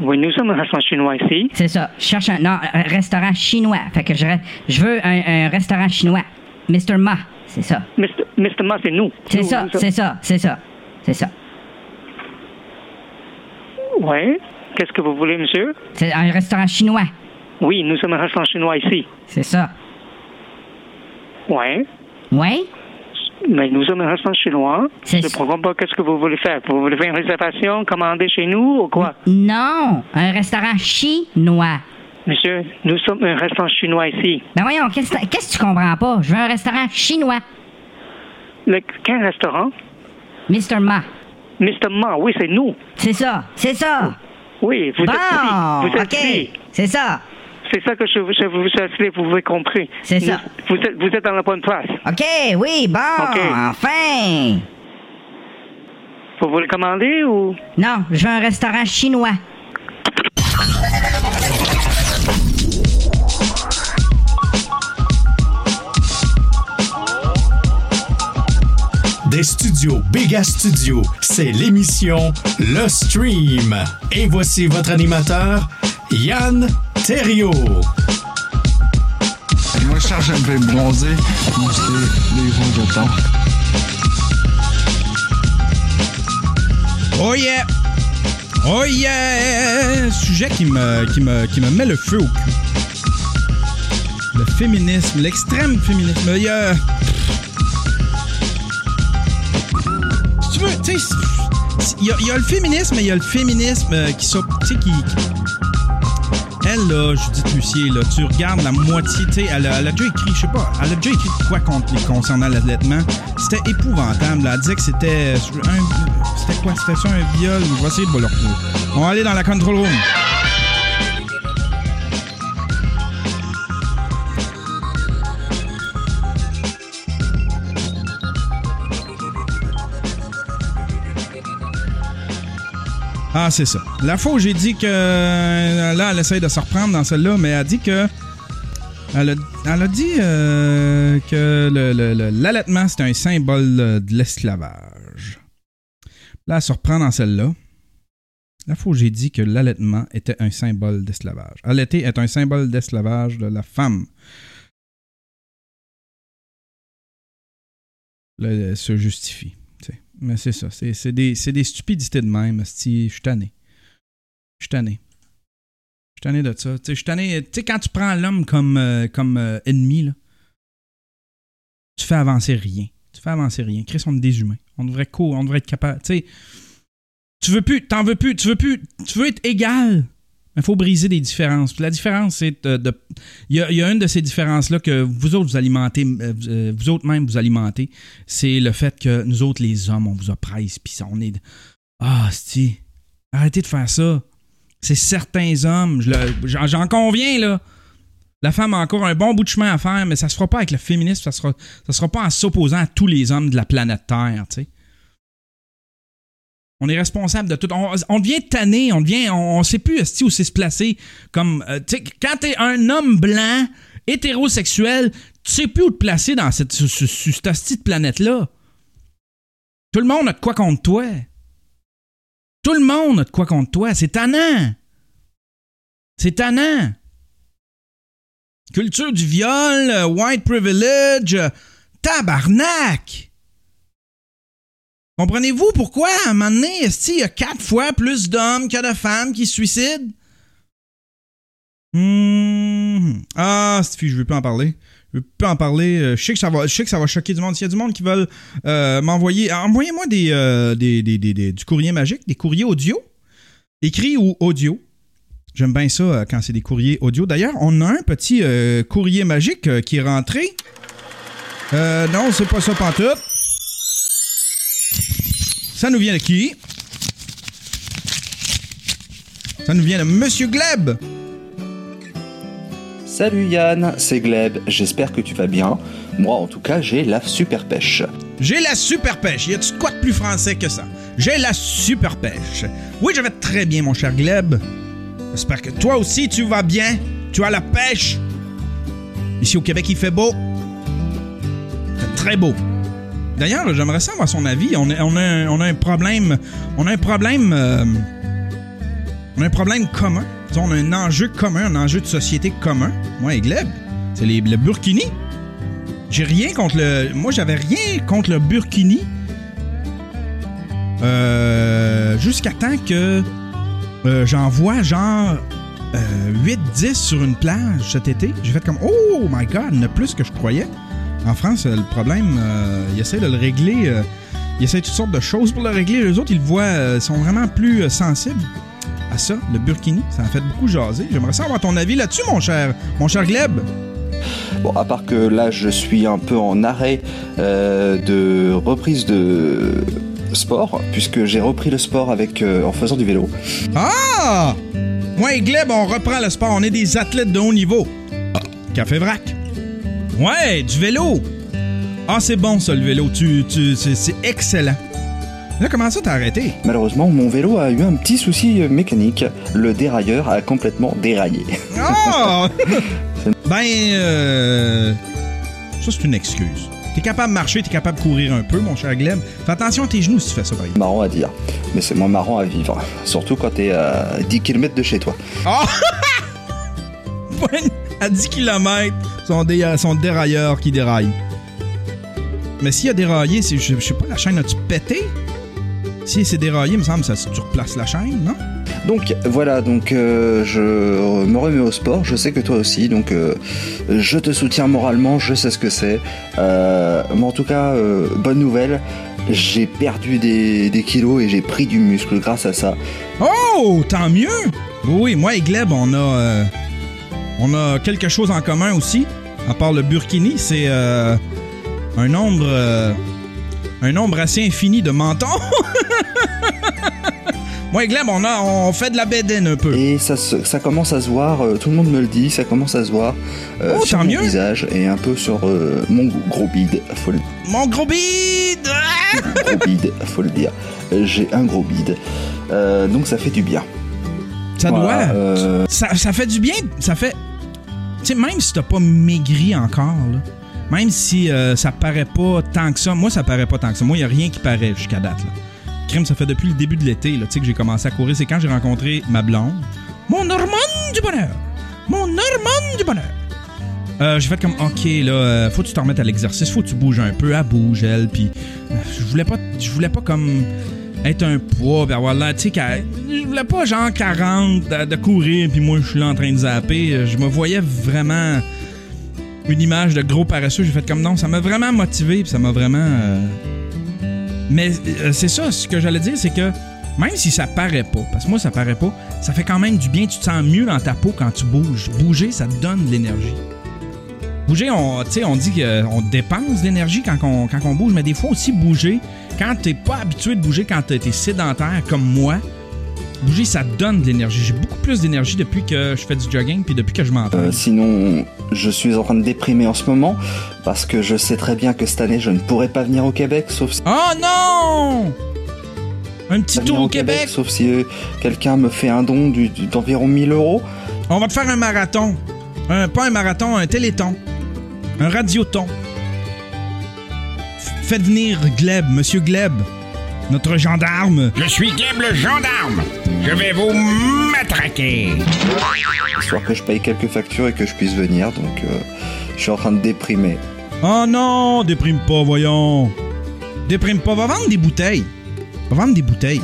S14: Oui, nous sommes un restaurant chinois ici.
S17: C'est ça. Je cherche un, non, un restaurant chinois. Fait que je, je veux un, un restaurant chinois. Mr. Ma, c'est ça.
S14: Mr. Mr. Ma, c'est nous.
S17: C'est ça, c'est ça, c'est ça. C'est ça.
S14: Oui. Qu'est-ce que vous voulez, monsieur?
S17: C'est un restaurant chinois.
S14: Oui, nous sommes un restaurant chinois ici.
S17: C'est ça.
S14: Oui.
S17: Oui?
S14: Mais nous sommes un restaurant chinois.
S17: C'est
S14: Je ne comprends pas qu'est-ce que vous voulez faire. Vous voulez faire une réservation, commander chez nous ou quoi?
S17: Non, un restaurant chinois.
S14: Monsieur, nous sommes un restaurant chinois ici.
S17: Ben voyons, qu'est-ce que tu comprends pas? Je veux un restaurant chinois.
S14: Le, quel restaurant?
S17: Mr. Ma.
S14: Mr. Ma, oui, c'est nous.
S17: C'est ça, c'est ça.
S14: Oui, vous
S17: bon,
S14: êtes. Vous êtes
S17: OK.
S14: ici.
S17: C'est ça.
S14: C'est ça que je, je vous ai vous avez compris.
S17: C'est ça.
S14: Vous êtes, vous êtes dans la bonne place.
S17: OK, oui, bon,
S14: OK.
S17: enfin.
S14: Vous voulez commander ou?
S17: Non, je veux un restaurant chinois.
S1: Des studios Béga Studio, c'est l'émission Le Stream. Et voici votre animateur, Yann Terriot.
S2: Moi, je cherche un peu bronzé, des gros de temps.
S4: Oh yeah! Oh yeah! Sujet qui me, qui me, qui me met le feu au cul. Le féminisme, l'extrême féminisme. Il y a. Tu veux, tu sais, il y, a- le féminisme, mais il y a le féminisme euh, qui sont. Tu sais, qui. elle, là, Judith Lucier, là, tu regardes la moitié, tu sais, elle, a- elle a déjà écrit, je sais pas, elle a déjà écrit quoi concernant l'allaitement. C'était épouvantable. là. Elle disait que c'était un. C'était quoi? C'était ça un viol? Je vais essayer de le retrouver. On va aller dans la control room. Ah, c'est ça. La fois où j'ai dit que. Là, elle essaye de se reprendre dans celle-là, mais elle a dit que. Elle a, dit euh, que l'allaitement, c'est un symbole euh, de l'esclavage. Là, elle se reprend dans celle-là. La fois où j'ai dit que l'allaitement était un symbole d'esclavage. Allaiter est un symbole d'esclavage de la femme. Là, elle se justifie. Mais c'est ça. C'est des, des stupidités de même. Je suis tanné. Je suis tanné. Je suis tanné de ça. Je suis tanné. Tu sais, quand tu prends l'homme comme, euh, comme euh, ennemi, là, tu fais avancer rien. Tu fais avancer rien. Chris, on est des humains. On devrait, co on devrait être capable. Tu sais, tu veux plus, t'en veux plus, tu veux plus, tu veux être égal. Il faut briser des différences. Puis la différence, c'est de. de- Il y, a, une de ces différences-là que vous autres, vous alimentez, euh, euh, vous autres même, vous alimentez. C'est le fait que nous autres, les hommes, on vous oppresse. Puis on est. Ah, si. Arrêtez de faire ça. C'est certains hommes. j'en conviens, là. La femme a encore un bon bout de chemin à faire, mais ça se fera pas avec le féminisme. Ça sera, ça sera pas en s'opposant à tous les hommes de la planète Terre, tu sais. On est responsable de tout. On, devient tanné, on devient. On, sait plus où c'est se placer. Comme, euh, quand t'es un homme blanc, hétérosexuel, tu sais plus où te placer dans cette, sur- sur cette planète-là. Tout le monde a de quoi contre toi. Tout le monde a de quoi contre toi. C'est tannant. C'est tannant. Culture du viol, euh, white privilege, euh, tabarnak. Comprenez-vous pourquoi, à un moment donné, il y a quatre fois plus d'hommes que de femmes qui se suicident? Hmm. Ah, Stevie, je veux plus en parler. Je veux plus en parler. Euh, Je sais que ça va, je sais que ça va choquer du monde. S'il y a du monde qui veulent euh, m'envoyer, envoyez-moi des, euh, des, des- des- du courrier magique, des courriers audio, écrits ou audio. J'aime bien ça quand c'est des courriers audio. D'ailleurs, on a un petit courrier magique qui est rentré. Non, c'est pas ça pantoute. Ça nous vient de qui? Ça nous vient de Monsieur Gleb.
S18: Salut Yann, c'est Gleb, j'espère que tu vas bien. Moi en tout cas j'ai la super pêche.
S4: J'ai la super pêche. Y a-tu de quoi de plus français que ça? J'ai la super pêche. Oui, je vais très bien, mon cher Gleb. J'espère que toi aussi tu vas bien. Tu as la pêche. Ici au Québec, il fait beau. Très beau. D'ailleurs, j'aimerais savoir son avis. On a, un, problème. On a un problème. euh, on a un problème commun. On a un enjeu commun, un enjeu de société commun. Moi et Gleb, c'est le Burkini. J'ai rien contre le. Moi, j'avais rien contre le Burkini. Euh, Jusqu'à temps que euh, j'en vois genre euh, 8-10 sur une plage cet été. J'ai fait comme Oh my god, a plus que je croyais. En France, le problème, euh, ils essaient de le régler. euh, ils essaient toutes sortes de choses pour le régler. Les autres, ils le voient, euh, sont vraiment plus sensibles à ça, le Burkini. Ça a fait beaucoup jaser. J'aimerais savoir ton avis là-dessus, mon cher, mon cher Gleb.
S18: Bon, à part que là je suis un peu en arrêt de reprise de sport, puisque j'ai repris le sport avec euh, en faisant du vélo.
S4: Ah! Moi et Gleb, on reprend le sport. On est des athlètes de haut niveau. Café vrac. Ouais, du vélo. Ah, c'est bon ça, le vélo. Tu, tu, c'est, excellent. Là, comment ça t'as arrêté?
S18: Malheureusement, mon vélo a eu un petit souci euh, mécanique. Le dérailleur a complètement déraillé.
S4: Ah! ben, euh... Ça, c'est une excuse. T'es capable de marcher, t'es capable de courir un peu, mon cher Gleb. Fais attention à tes genoux si tu fais ça, par exemple.
S18: Marrant à dire, mais c'est moins marrant à vivre. Surtout quand t'es à 10 km de chez toi.
S4: Poigne à 10 km, son, dé- son dérailleur qui déraille. Mais s'il a déraillé, je, je sais pas, la chaîne a-tu pété? Si c'est déraillé, il me semble, ça, tu replaces la chaîne, non?
S18: Donc voilà, donc euh, je me remets au sport, je sais que toi aussi, donc euh, je te soutiens moralement, je sais ce que c'est. Euh, mais en tout cas, bonne nouvelle, j'ai perdu des, des kilos et j'ai pris du muscle grâce à ça.
S4: Oh, tant mieux! Oui, moi et Gleb, on a, on a quelque chose en commun aussi. À part le burkini, c'est euh, un nombre, euh, un nombre assez infini de mentons. moi et Gleb, on a, on fait de la bédaine un peu.
S18: Et ça, ça commence à se voir, euh, tout le monde me le dit, ça commence à se voir euh,
S4: Oh,
S18: sur mon
S4: mieux.
S18: visage et un peu sur euh, mon gros bide, faut le,
S4: Mon gros bide.
S18: gros bide, faut le dire. J'ai un gros bide, donc ça fait du bien.
S4: Ça
S18: Voilà,
S4: doit. Ça, ça fait du bien. Ça fait. Sais, même si t'as pas maigri encore, là, même si euh, ça paraît pas tant que ça, moi ça paraît pas tant que ça. Moi, y a rien qui paraît jusqu'à date. Là. Crime, ça fait depuis le début de l'été là, que j'ai commencé à courir. C'est quand j'ai rencontré ma blonde. Mon hormone du bonheur. Mon hormone du bonheur. Euh, j'ai fait comme, ok, là, euh, faut que tu t'en remettes à l'exercice, faut que tu bouges un peu, elle bouge, elle, puis euh, je voulais pas, je voulais pas comme être un poids, puis avoir l'air, tu sais, qu'à- je voulais pas genre 40 de, courir, puis moi je suis là en train de zapper, je me voyais vraiment une image de gros paresseux, j'ai fait comme non, ça m'a vraiment motivé, puis ça m'a vraiment... euh, Mais euh, c'est ça, ce que j'allais dire, c'est que même si ça paraît pas, parce que moi ça paraît pas, ça fait quand même du bien, tu te sens mieux dans ta peau quand tu bouges. Bouger, ça te donne de l'énergie. Bouger, on, on dit qu'on dépense de l'énergie quand on, quand on bouge, mais des fois aussi bouger, quand t'es pas habitué de bouger, quand t'es sédentaire comme moi, bouger, ça donne de l'énergie. J'ai beaucoup plus d'énergie depuis que je fais du jogging puis depuis que je m'entraîne.
S18: Euh, sinon, je suis en train de déprimer en ce moment parce que je sais très bien que cette année je ne pourrai pas venir au Québec, sauf si
S4: Oh non Un petit tour au Québec.
S18: sauf si euh, quelqu'un me fait un don du- du- d'environ 1000 euros.
S4: On va te faire un marathon. Un, pas un marathon, un téléthon. Un radioton. Faites venir Gleb, Monsieur Gleb, notre gendarme.
S19: Je suis Gleb le gendarme. Je vais vous matraquer.
S18: histoire que je paye quelques factures et que je puisse venir. Donc, euh, je suis en train de déprimer.
S4: Oh non, déprime pas, voyons. Déprime pas, va vendre des bouteilles. Va vendre des bouteilles.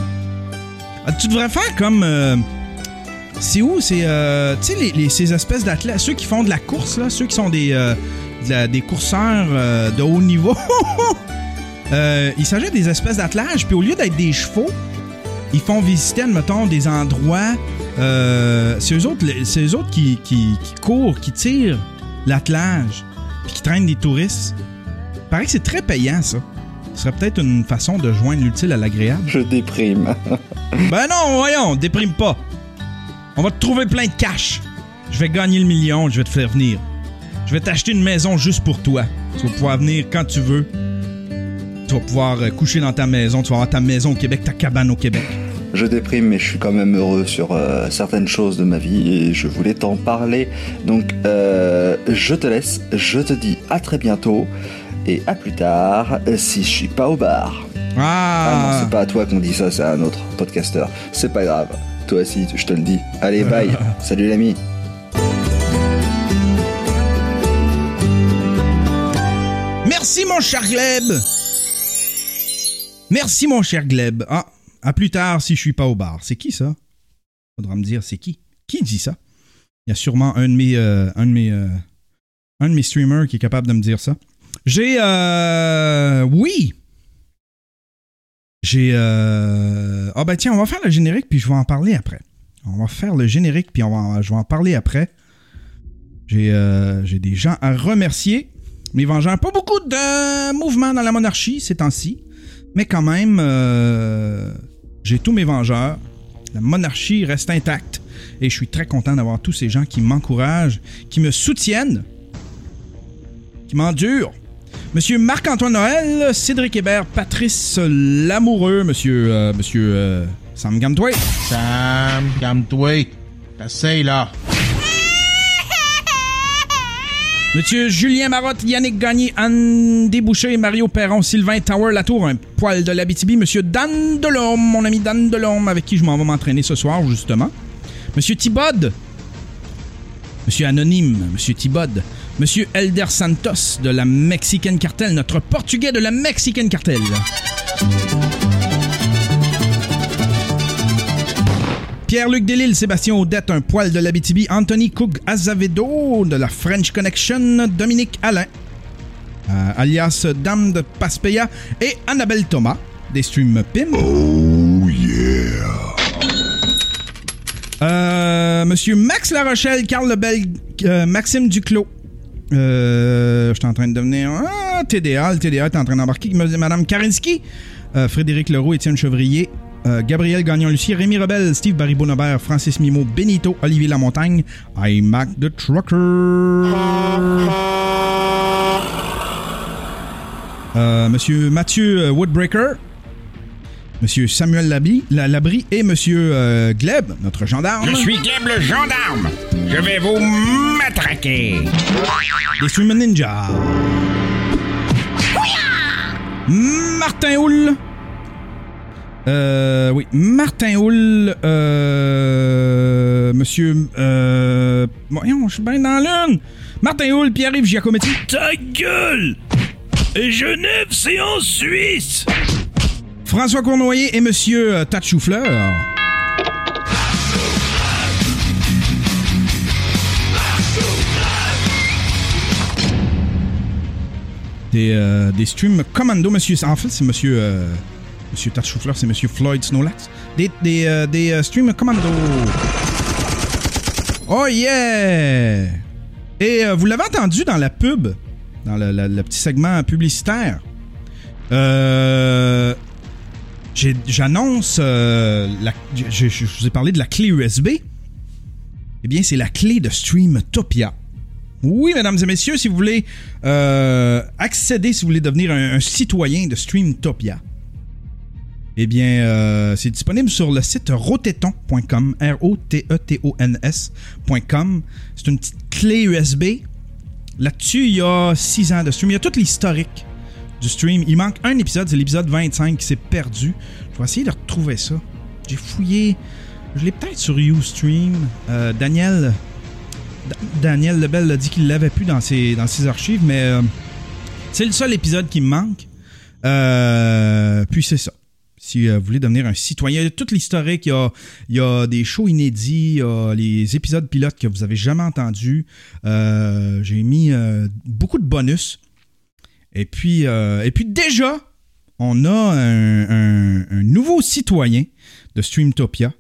S4: Ah, tu devrais faire comme. euh, c'est où? C'est. euh, tu sais, les, les- ces espèces d'athlètes, ceux qui font de la course, là, ceux qui sont des, euh, de la- des courseurs euh, de haut niveau. Euh, il s'agit des espèces d'attelages, puis au lieu d'être des chevaux, ils font visiter, admettons, des endroits. Euh, c'est eux autres, c'est eux autres qui, qui, qui courent, qui tirent l'attelage, puis qui traînent des touristes. Il paraît que c'est très payant, ça. Ce serait peut-être une façon de joindre l'utile à l'agréable.
S18: Je déprime.
S4: ben non, voyons, déprime pas. On va te trouver plein de cash. Je vais gagner le million, je vais te faire venir. Je vais t'acheter une maison juste pour toi. Tu vas pouvoir venir quand tu veux. Tu vas pouvoir euh, coucher dans ta maison, tu vas avoir ta maison au Québec, ta cabane au Québec.
S18: Je déprime, mais je suis quand même heureux sur euh, certaines choses de ma vie et je voulais t'en parler. Donc, euh, je te laisse, je te dis à très bientôt et à plus tard si je suis pas au bar.
S4: Ah,
S18: non, c'est pas à toi qu'on dit ça, c'est à un autre podcasteur. C'est pas grave. Toi aussi, je te le dis. Allez, bye. Salut l'ami.
S4: Merci, mon cher Gleb. Merci, mon cher Gleb. Ah, à plus tard si je suis pas au bar. C'est qui ça? Faudra me dire c'est qui? Qui dit ça? Il y a sûrement un de mes, euh, un de mes, euh, un de mes streamers qui est capable de me dire ça. J'ai, euh, oui. J'ai, ah ben tiens, on va faire le générique puis je vais en parler après. On va faire le générique puis on va, je vais en parler après. J'ai, j'ai des gens à remercier. Mes vengeurs, pas beaucoup de mouvements dans la monarchie ces temps-ci, mais quand même, euh, j'ai tous mes vengeurs. La monarchie reste intacte et je suis très content d'avoir tous ces gens qui m'encouragent, qui me soutiennent, qui m'endurent. Monsieur Marc-Antoine Noël, Cédric Hébert, Patrice Lamoureux, Monsieur, euh, Monsieur euh, Sam Gamtway.
S19: Sam, calme-toi. T'essayes là.
S4: Monsieur Julien Marotte, Yannick Gagné, Anne Desbouchers, Mario Perron, Sylvain Tower, Latour, un poil de l'Abitibi, Monsieur Dan Delorme, mon ami Dan Delorme, avec qui je m'en vais m'entraîner ce soir, justement. Monsieur Thibod, Monsieur Anonyme, Monsieur Thibod, Monsieur Elder Santos de la Mexican Cartel, notre portugais de la Mexican Cartel. Pierre-Luc Delille, Sébastien Audette, un poil de l'Abitibi, Anthony Cook Azavedo de la French Connection, Dominique Alain, euh, alias Dame de Paspeya, et Annabelle Thomas, des Stream Pim. Oh yeah! Euh, Monsieur Max Larochelle, Carl Lebel, euh, Maxime Duclos. Euh, je suis en train de devenir. Ah, TDA. Le TDA est en train d'embarquer. Madame Karinski, Frédéric Leroux, Étienne Chevrier, euh, Gabriel Gagnon-Lucie, Rémi Rebel, Steve Barry-Bonobert, Francis Mimo, Benito, Olivier Lamontagne, iMac the Trucker. Euh, Monsieur Mathieu euh, Woodbreaker, Monsieur Samuel Labri, la, Labri et Monsieur euh, Gleb, notre gendarme.
S19: Je suis Gleb le gendarme. Je vais vous matraquer.
S4: Les Stream Ninja. Martin Houle. Euh, oui, Martin Houle. Euh, monsieur. Euh, voyons, je suis bien dans l'une. Martin Houle, Pierre-Yves Giacometti.
S13: Ta gueule Et Genève, c'est en Suisse
S4: François Cournoyer et Monsieur euh, Tatchoufleur. Des, euh, des streams commando, monsieur. En fait, c'est monsieur. Euh, monsieur Tatchoufleur, c'est monsieur Floyd Snowlax. Des, des, euh, des euh, streams commando. Oh yeah! Et euh, vous l'avez entendu dans la pub, dans le, petit segment publicitaire. Euh, J'annonce. je, vous ai parlé de la clé USB. Eh bien, c'est la clé de Streamtopia. Oui, mesdames et messieurs, si vous voulez accéder, si vous voulez devenir un citoyen de Streamtopia, eh bien, euh, c'est disponible sur le site roteton.com, R-O-T-E-T-O-N-S.com. C'est une petite clé USB. Là-dessus, il y a 6 ans de stream. Il y a tout l'historique du stream. Il manque un épisode, c'est l'épisode 25 qui s'est perdu. Je vais essayer de retrouver ça. J'ai fouillé. Je l'ai peut-être sur Ustream. Euh, Daniel. Da- Daniel Lebel a dit qu'il l'avait plus dans ses, dans ses archives, mais euh, c'est le seul épisode qui me manque. Puis c'est ça. Si euh, vous voulez devenir un citoyen, il y a tout l'historique, il y a, des shows inédits, il y a les épisodes pilotes que vous avez jamais entendus. Euh, J'ai mis euh, beaucoup de bonus. Et puis, déjà, on a un nouveau citoyen de Streamtopia.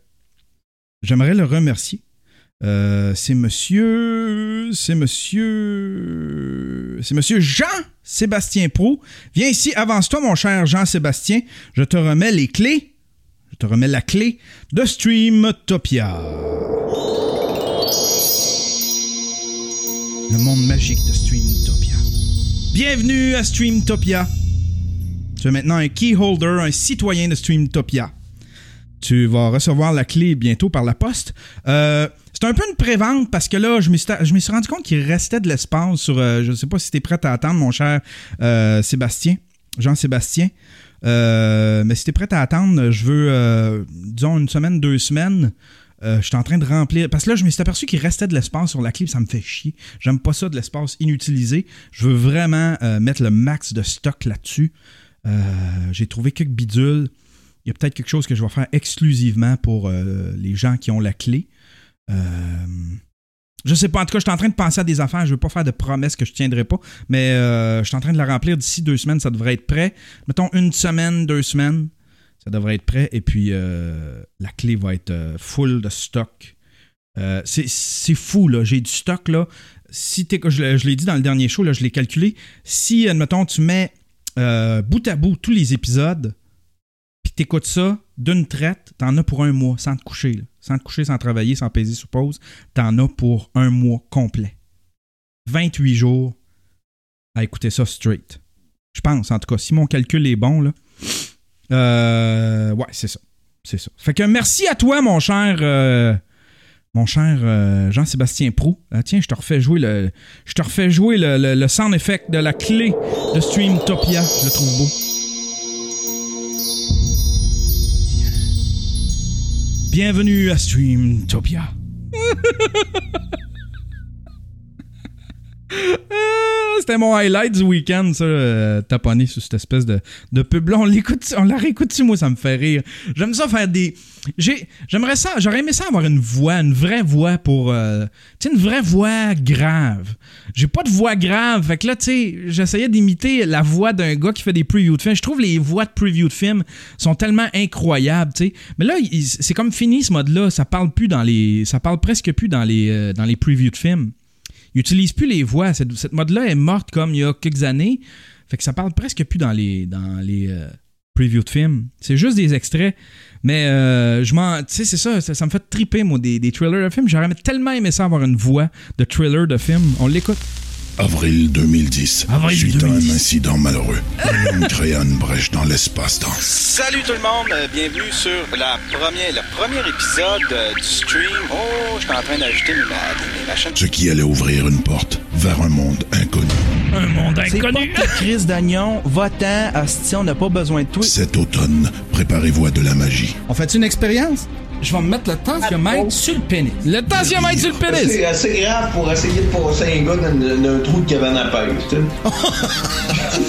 S4: J'aimerais le remercier. Euh, c'est monsieur. C'est monsieur. C'est monsieur Jean-Sébastien Pro. Viens ici, avance-toi, mon cher Jean-Sébastien. Je te remets les clés. Je te remets la clé de Streamtopia. Le monde magique de Streamtopia. Bienvenue à Streamtopia. Tu es maintenant un keyholder, un citoyen de Streamtopia. Tu vas recevoir la clé bientôt par la poste. Euh, c'est un peu une prévente parce que là, je me suis, rendu compte qu'il restait de l'espace sur. euh, je ne sais pas si tu es prêt à attendre, mon cher euh, Sébastien, Jean-Sébastien. Euh, mais si tu es prêt à attendre, je veux, disons, une semaine, deux semaines. Je suis en train de remplir. Parce que là, je me suis aperçu qu'il restait de l'espace sur la clé, ça me fait chier. J'aime pas ça de l'espace inutilisé. Je veux vraiment mettre le max de stock là-dessus. J'ai trouvé quelques bidules. Il y a peut-être quelque chose que je vais faire exclusivement pour les gens qui ont la clé. Euh, je sais pas, en tout cas, je suis en train de penser à des affaires. Je veux pas faire de promesses que je tiendrai pas, mais euh, je suis en train de la remplir d'ici deux semaines. Ça devrait être prêt. Mettons une semaine, deux semaines. Ça devrait être prêt. Et puis, euh, la clé va être full de stock. C'est fou, là. J'ai du stock, là. Si je l'ai dit dans le dernier show, je l'ai calculé. Si, admettons, tu mets bout à bout tous les épisodes, puis t'écoutes ça d'une traite, t'en as pour un mois, sans te coucher. Sans te coucher, sans travailler, sans peser sur pause, t'en as pour un mois complet. 28 jours à écouter ça straight. Je pense, en tout cas, si mon calcul est bon, là. Euh, ouais, c'est ça. C'est ça. Fait que merci à toi, mon cher. euh, mon cher euh, Jean-Sébastien Pro. Ah, tiens, je te refais jouer le. Je te refais jouer le, le- le sound effect de la clé de Streamtopia. Je le trouve beau. Bienvenue à Streamtopia. Ah, c'était mon highlight du week-end, ça, euh, sur cette espèce de, de pub-là. On l'écoute, on la réécoute moi, ça me fait rire. J'aime ça faire des. J'ai, j'aimerais ça, j'aurais aimé ça avoir une voix, une vraie voix pour. euh, tu sais, une vraie voix grave. J'ai pas de voix grave. Fait que là, tu sais, j'essayais d'imiter la voix d'un gars qui fait des previews de films. Je trouve les voix de previews de films sont tellement incroyables, tu sais. Mais là, c'est comme fini ce mode-là. Ça parle plus dans les. Ça parle presque plus dans les, euh, dans les previews de films. Ils utilisent plus les voix. Cette, cette mode-là est morte comme il y a quelques années. Fait que ça parle presque plus dans les, dans les euh, previews de films. C'est juste des extraits. Mais euh, je m'en. Tu sais, c'est ça, ça. ça me fait triper, moi, des, des trailers de films. J'aurais tellement aimé ça avoir une voix de trailer de film. On l'écoute.
S10: Avril 2010.
S4: Avril
S10: Suite à
S4: 2010.
S10: un incident malheureux, un homme créa une brèche dans l'espace-temps.
S11: Salut tout le monde, euh, bienvenue sur la première, le premier épisode euh, du stream. Oh, je suis en train d'ajouter mes, ma- mes machines.
S10: Ce qui allait ouvrir une porte vers un monde inconnu.
S4: Un monde
S20: C'est pas que Chris d'Agnon, votant, hostie, on n'a pas besoin de toi.
S10: Cet automne, préparez-vous à de la magie.
S4: On fait une expérience? Je vais me mettre le tensiomètre sur le pénis. Le tensiomètre sur le pénis!
S12: C'est assez grave pour essayer de passer un gars dans, dans un trou de cabane à pêche, tu sais.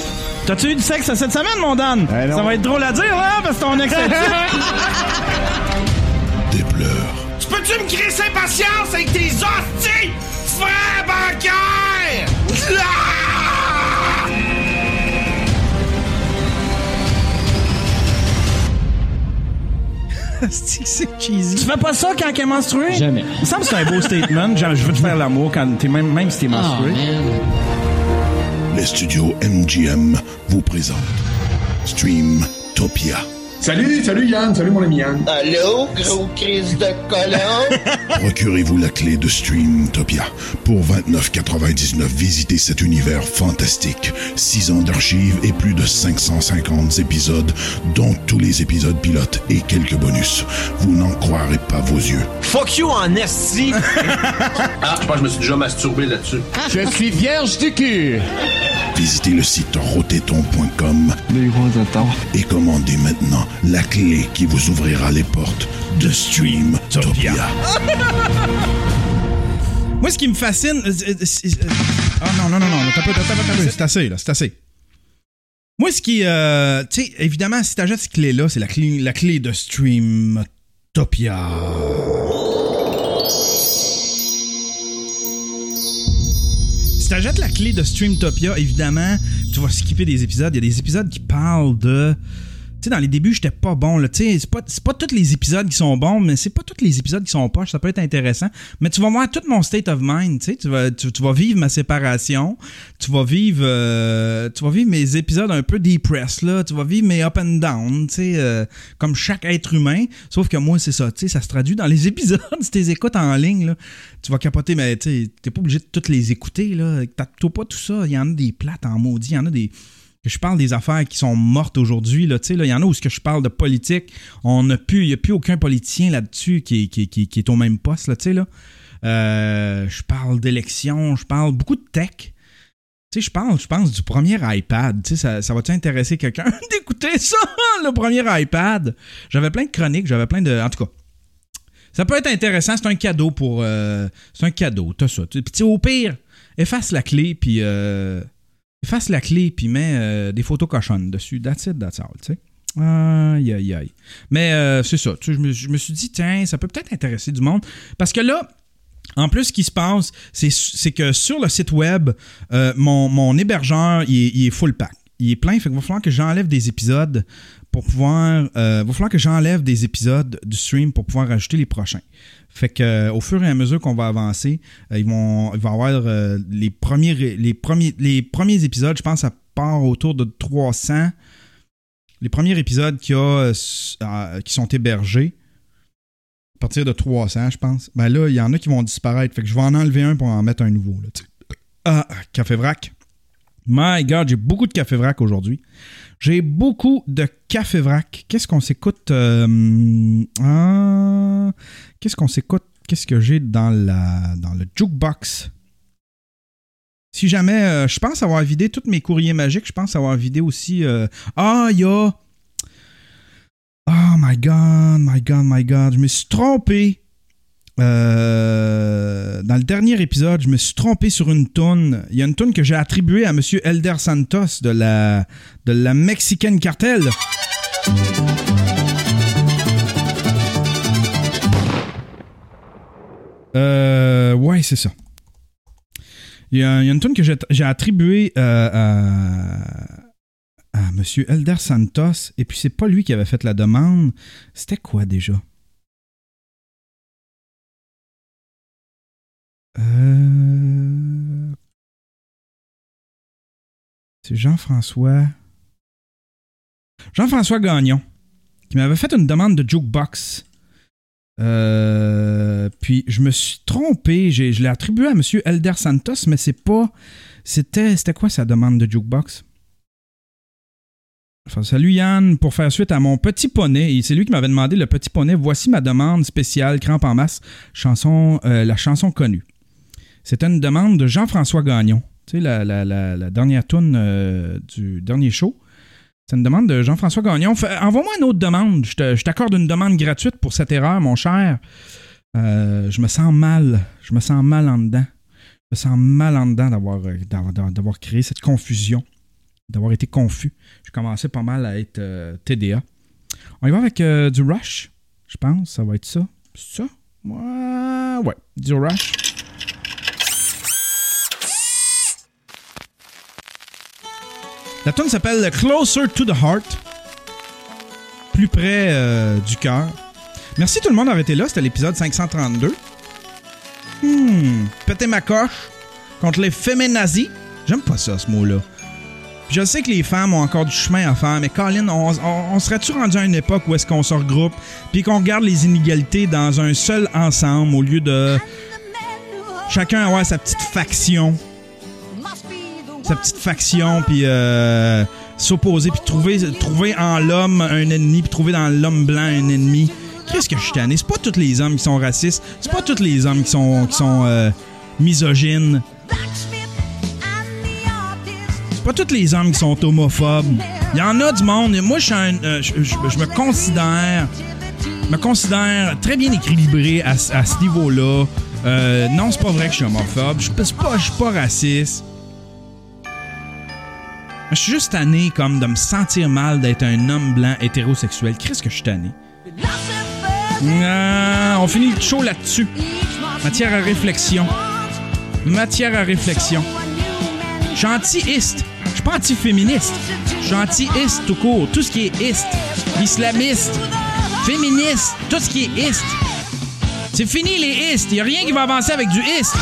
S20: T'as-tu eu du sexe cette semaine, mon Dan? Ça va être drôle à dire, là, parce que ton ex
S10: Des pleurs,
S13: Tu peux-tu me crisser patience avec tes hosties? Frère bancaire! Ah!
S4: c'est cheesy.
S20: Tu fais pas ça quand elle est menstruée?
S15: Jamais.
S20: Il me semble que c'est un beau statement. Genre, je veux te faire l'amour quand t'es même, même si t'es menstrué.
S10: les studios MGM vous présentent Streamtopia.
S15: Salut, salut Yann, salut mon ami Yann.
S21: Allô, gros crise de colon?
S10: Procurez-vous la clé de Streamtopia. Pour 29,99, visitez cet univers fantastique. 6 ans d'archives et plus de 550 épisodes, dont tous les épisodes pilotes et quelques bonus. Vous n'en croirez pas vos yeux.
S16: Fuck you en esti! ah, je pense que je me suis déjà masturbé là-dessus.
S15: Je suis vierge du cul.
S10: Visitez le site rotéton.com
S2: Les gros attends.
S10: et commandez maintenant la clé qui vous ouvrira les portes de Streamtopia.
S4: Moi, ce qui me fascine. euh, euh, euh, Ah non, non, non, non, t'as pas, t'as pas, t'as pas, c'est assez, là, c'est assez. Moi, ce qui. euh, tu sais, évidemment, si t'achètes cette clé-là, c'est la clé, la clé de Streamtopia. Si t'achètes la clé de Streamtopia, évidemment, tu vas skipper des épisodes. Il y a des épisodes qui parlent de. Sais, dans les débuts, j'étais pas bon. là. C'est pas, pas tous les épisodes qui sont bons, mais c'est pas tous les épisodes qui sont poches. Ça peut être intéressant. Mais tu vas voir tout mon state of mind. Tu vas, tu, vas vivre ma séparation. Tu vas vivre, euh, tu vas vivre mes épisodes un peu depressed là. Tu vas vivre mes up and down. Sais, euh, comme chaque être humain. Sauf que moi, c'est ça. Sais, ça se traduit dans les épisodes. si tu écoutes en ligne, là, tu vas capoter, mais tu t'es pas obligé de toutes les écouter là. T'as pas tout ça. Il y en a des plates en maudit. Il y en a des je parle des affaires qui sont mortes aujourd'hui. là, Il y en a où ce que je parle de politique, on n'a plus, il n'y a plus aucun politicien là-dessus qui, est- qui, est- au même poste. Là, là. Euh, je parle d'élections, je parle beaucoup de tech. Je parle, je pense, du premier iPad. Ça, va-tu intéresser quelqu'un d'écouter ça, le premier iPad? J'avais plein de chroniques, j'avais plein de... En tout cas, ça peut être intéressant. C'est un cadeau pour... euh, c'est un cadeau, t'as ça. Puis au pire, efface la clé, puis... euh, efface la clé, puis mets euh, des photos cochonnes dessus. That's it, that's all, tu sais. Aïe, aïe, aïe. Mais euh, c'est ça. Tu sais, je, me, je me suis dit, tiens, ça peut peut-être intéresser du monde. Parce que là, en plus, ce qui se passe, c'est, que sur le site web, euh, mon, mon hébergeur, il est, full pack. Il est plein, fait qu'il va falloir que j'enlève des épisodes pour pouvoir. va falloir que j'enlève des épisodes du stream pour pouvoir rajouter les prochains. Fait que euh, au fur et à mesure qu'on va avancer, euh, ils vont, il va y avoir euh, les premiers, les premiers, les premiers épisodes. Je pense à part autour de 300. Les premiers épisodes qui, a, qui sont hébergés, à partir de 300, je pense. Ben là, il y en a qui vont disparaître. Fait que je vais en enlever un pour en mettre un nouveau. Ah, Café Vrac. My God, j'ai beaucoup de Café Vrac aujourd'hui. J'ai beaucoup de Café Vrac. Qu'est-ce qu'on s'écoute euh, ah, Qu'est-ce qu'on s'écoute? Qu'est-ce que j'ai dans, la, dans le jukebox? Si jamais, euh, je pense avoir vidé tous mes courriers magiques, je pense avoir vidé aussi. euh, ah. Oh my god, my god, my god. Je me suis trompé. Euh, dans le dernier épisode, je me suis trompé sur une toune. Il y a une toune que j'ai attribuée à Monsieur Elder Santos de la, de la Mexican Cartel. Euh, ouais, c'est ça. Il y, a, une tune que j'ai j'ai attribuée euh, à, à Monsieur Elder Santos, et puis c'est pas lui qui avait fait la demande. C'était quoi déjà? Euh, C'est Jean-François. Jean-François Gagnon, qui m'avait fait une demande de jukebox. Euh, puis je me suis trompé, je l'ai attribué à M. Elder Santos, mais c'est pas. C'était, c'était quoi sa demande de jukebox? Enfin, salut Yann, pour faire suite à mon petit poney, c'est lui qui m'avait demandé le petit poney. Voici ma demande spéciale Crampe en masse, chanson, euh, la chanson connue. C'était une demande de Jean-François Gagnon. Tu sais, la, dernière tune euh, du dernier show. C'est une demande de Jean-François Gagnon. Envoie-moi une autre demande. Je t'accorde une demande gratuite pour cette erreur, mon cher. Euh, je me sens mal. Je me sens mal en dedans. Je me sens mal en dedans d'avoir, euh, créé cette confusion, d'avoir été confus. Je commençais pas mal à être TDA. On y va avec du Rush, je pense. Ça va être ça. C'est ça? Ouais. Du Rush. La tune s'appelle Closer to the Heart. Plus près euh, du cœur. Merci tout le monde d'avoir été là. C'était l'épisode 532. Hmm. Péter ma coche contre les féminazis. J'aime pas ça, ce mot-là. Je sais que les femmes ont encore du chemin à faire, mais Colin, on, on- on serait-tu rendu à une époque où est-ce qu'on se regroupe puis qu'on regarde les inégalités dans un seul ensemble au lieu de chacun avoir sa petite faction? Sa petite faction, puis euh, s'opposer, puis trouver, trouver en l'homme un ennemi, puis trouver dans l'homme blanc un ennemi. Qu'est-ce que je suis tanné? C'est pas tous les hommes qui sont racistes, c'est pas tous les hommes qui sont, qui sont euh, misogynes. C'est pas tous les hommes qui sont homophobes. Il y en a du monde. Moi, je un- euh, je- me considère me considère très bien équilibré à, ce- à ce niveau-là. Euh, non, c'est pas vrai que je suis homophobe. Je suis pas, je suis pas raciste. Je suis juste tanné comme de me sentir mal d'être un homme blanc hétérosexuel. Qu'est-ce que je suis tanné? Ah, on finit le show là-dessus. Matière à réflexion. Matière à réflexion. Je suis anti-iste. Je suis pas anti-féministe. Je suis anti-iste tout court. Tout ce qui est iste. Islamiste. Féministe. Tout ce qui est iste. C'est fini les istes. Il a rien qui va avancer avec du iste.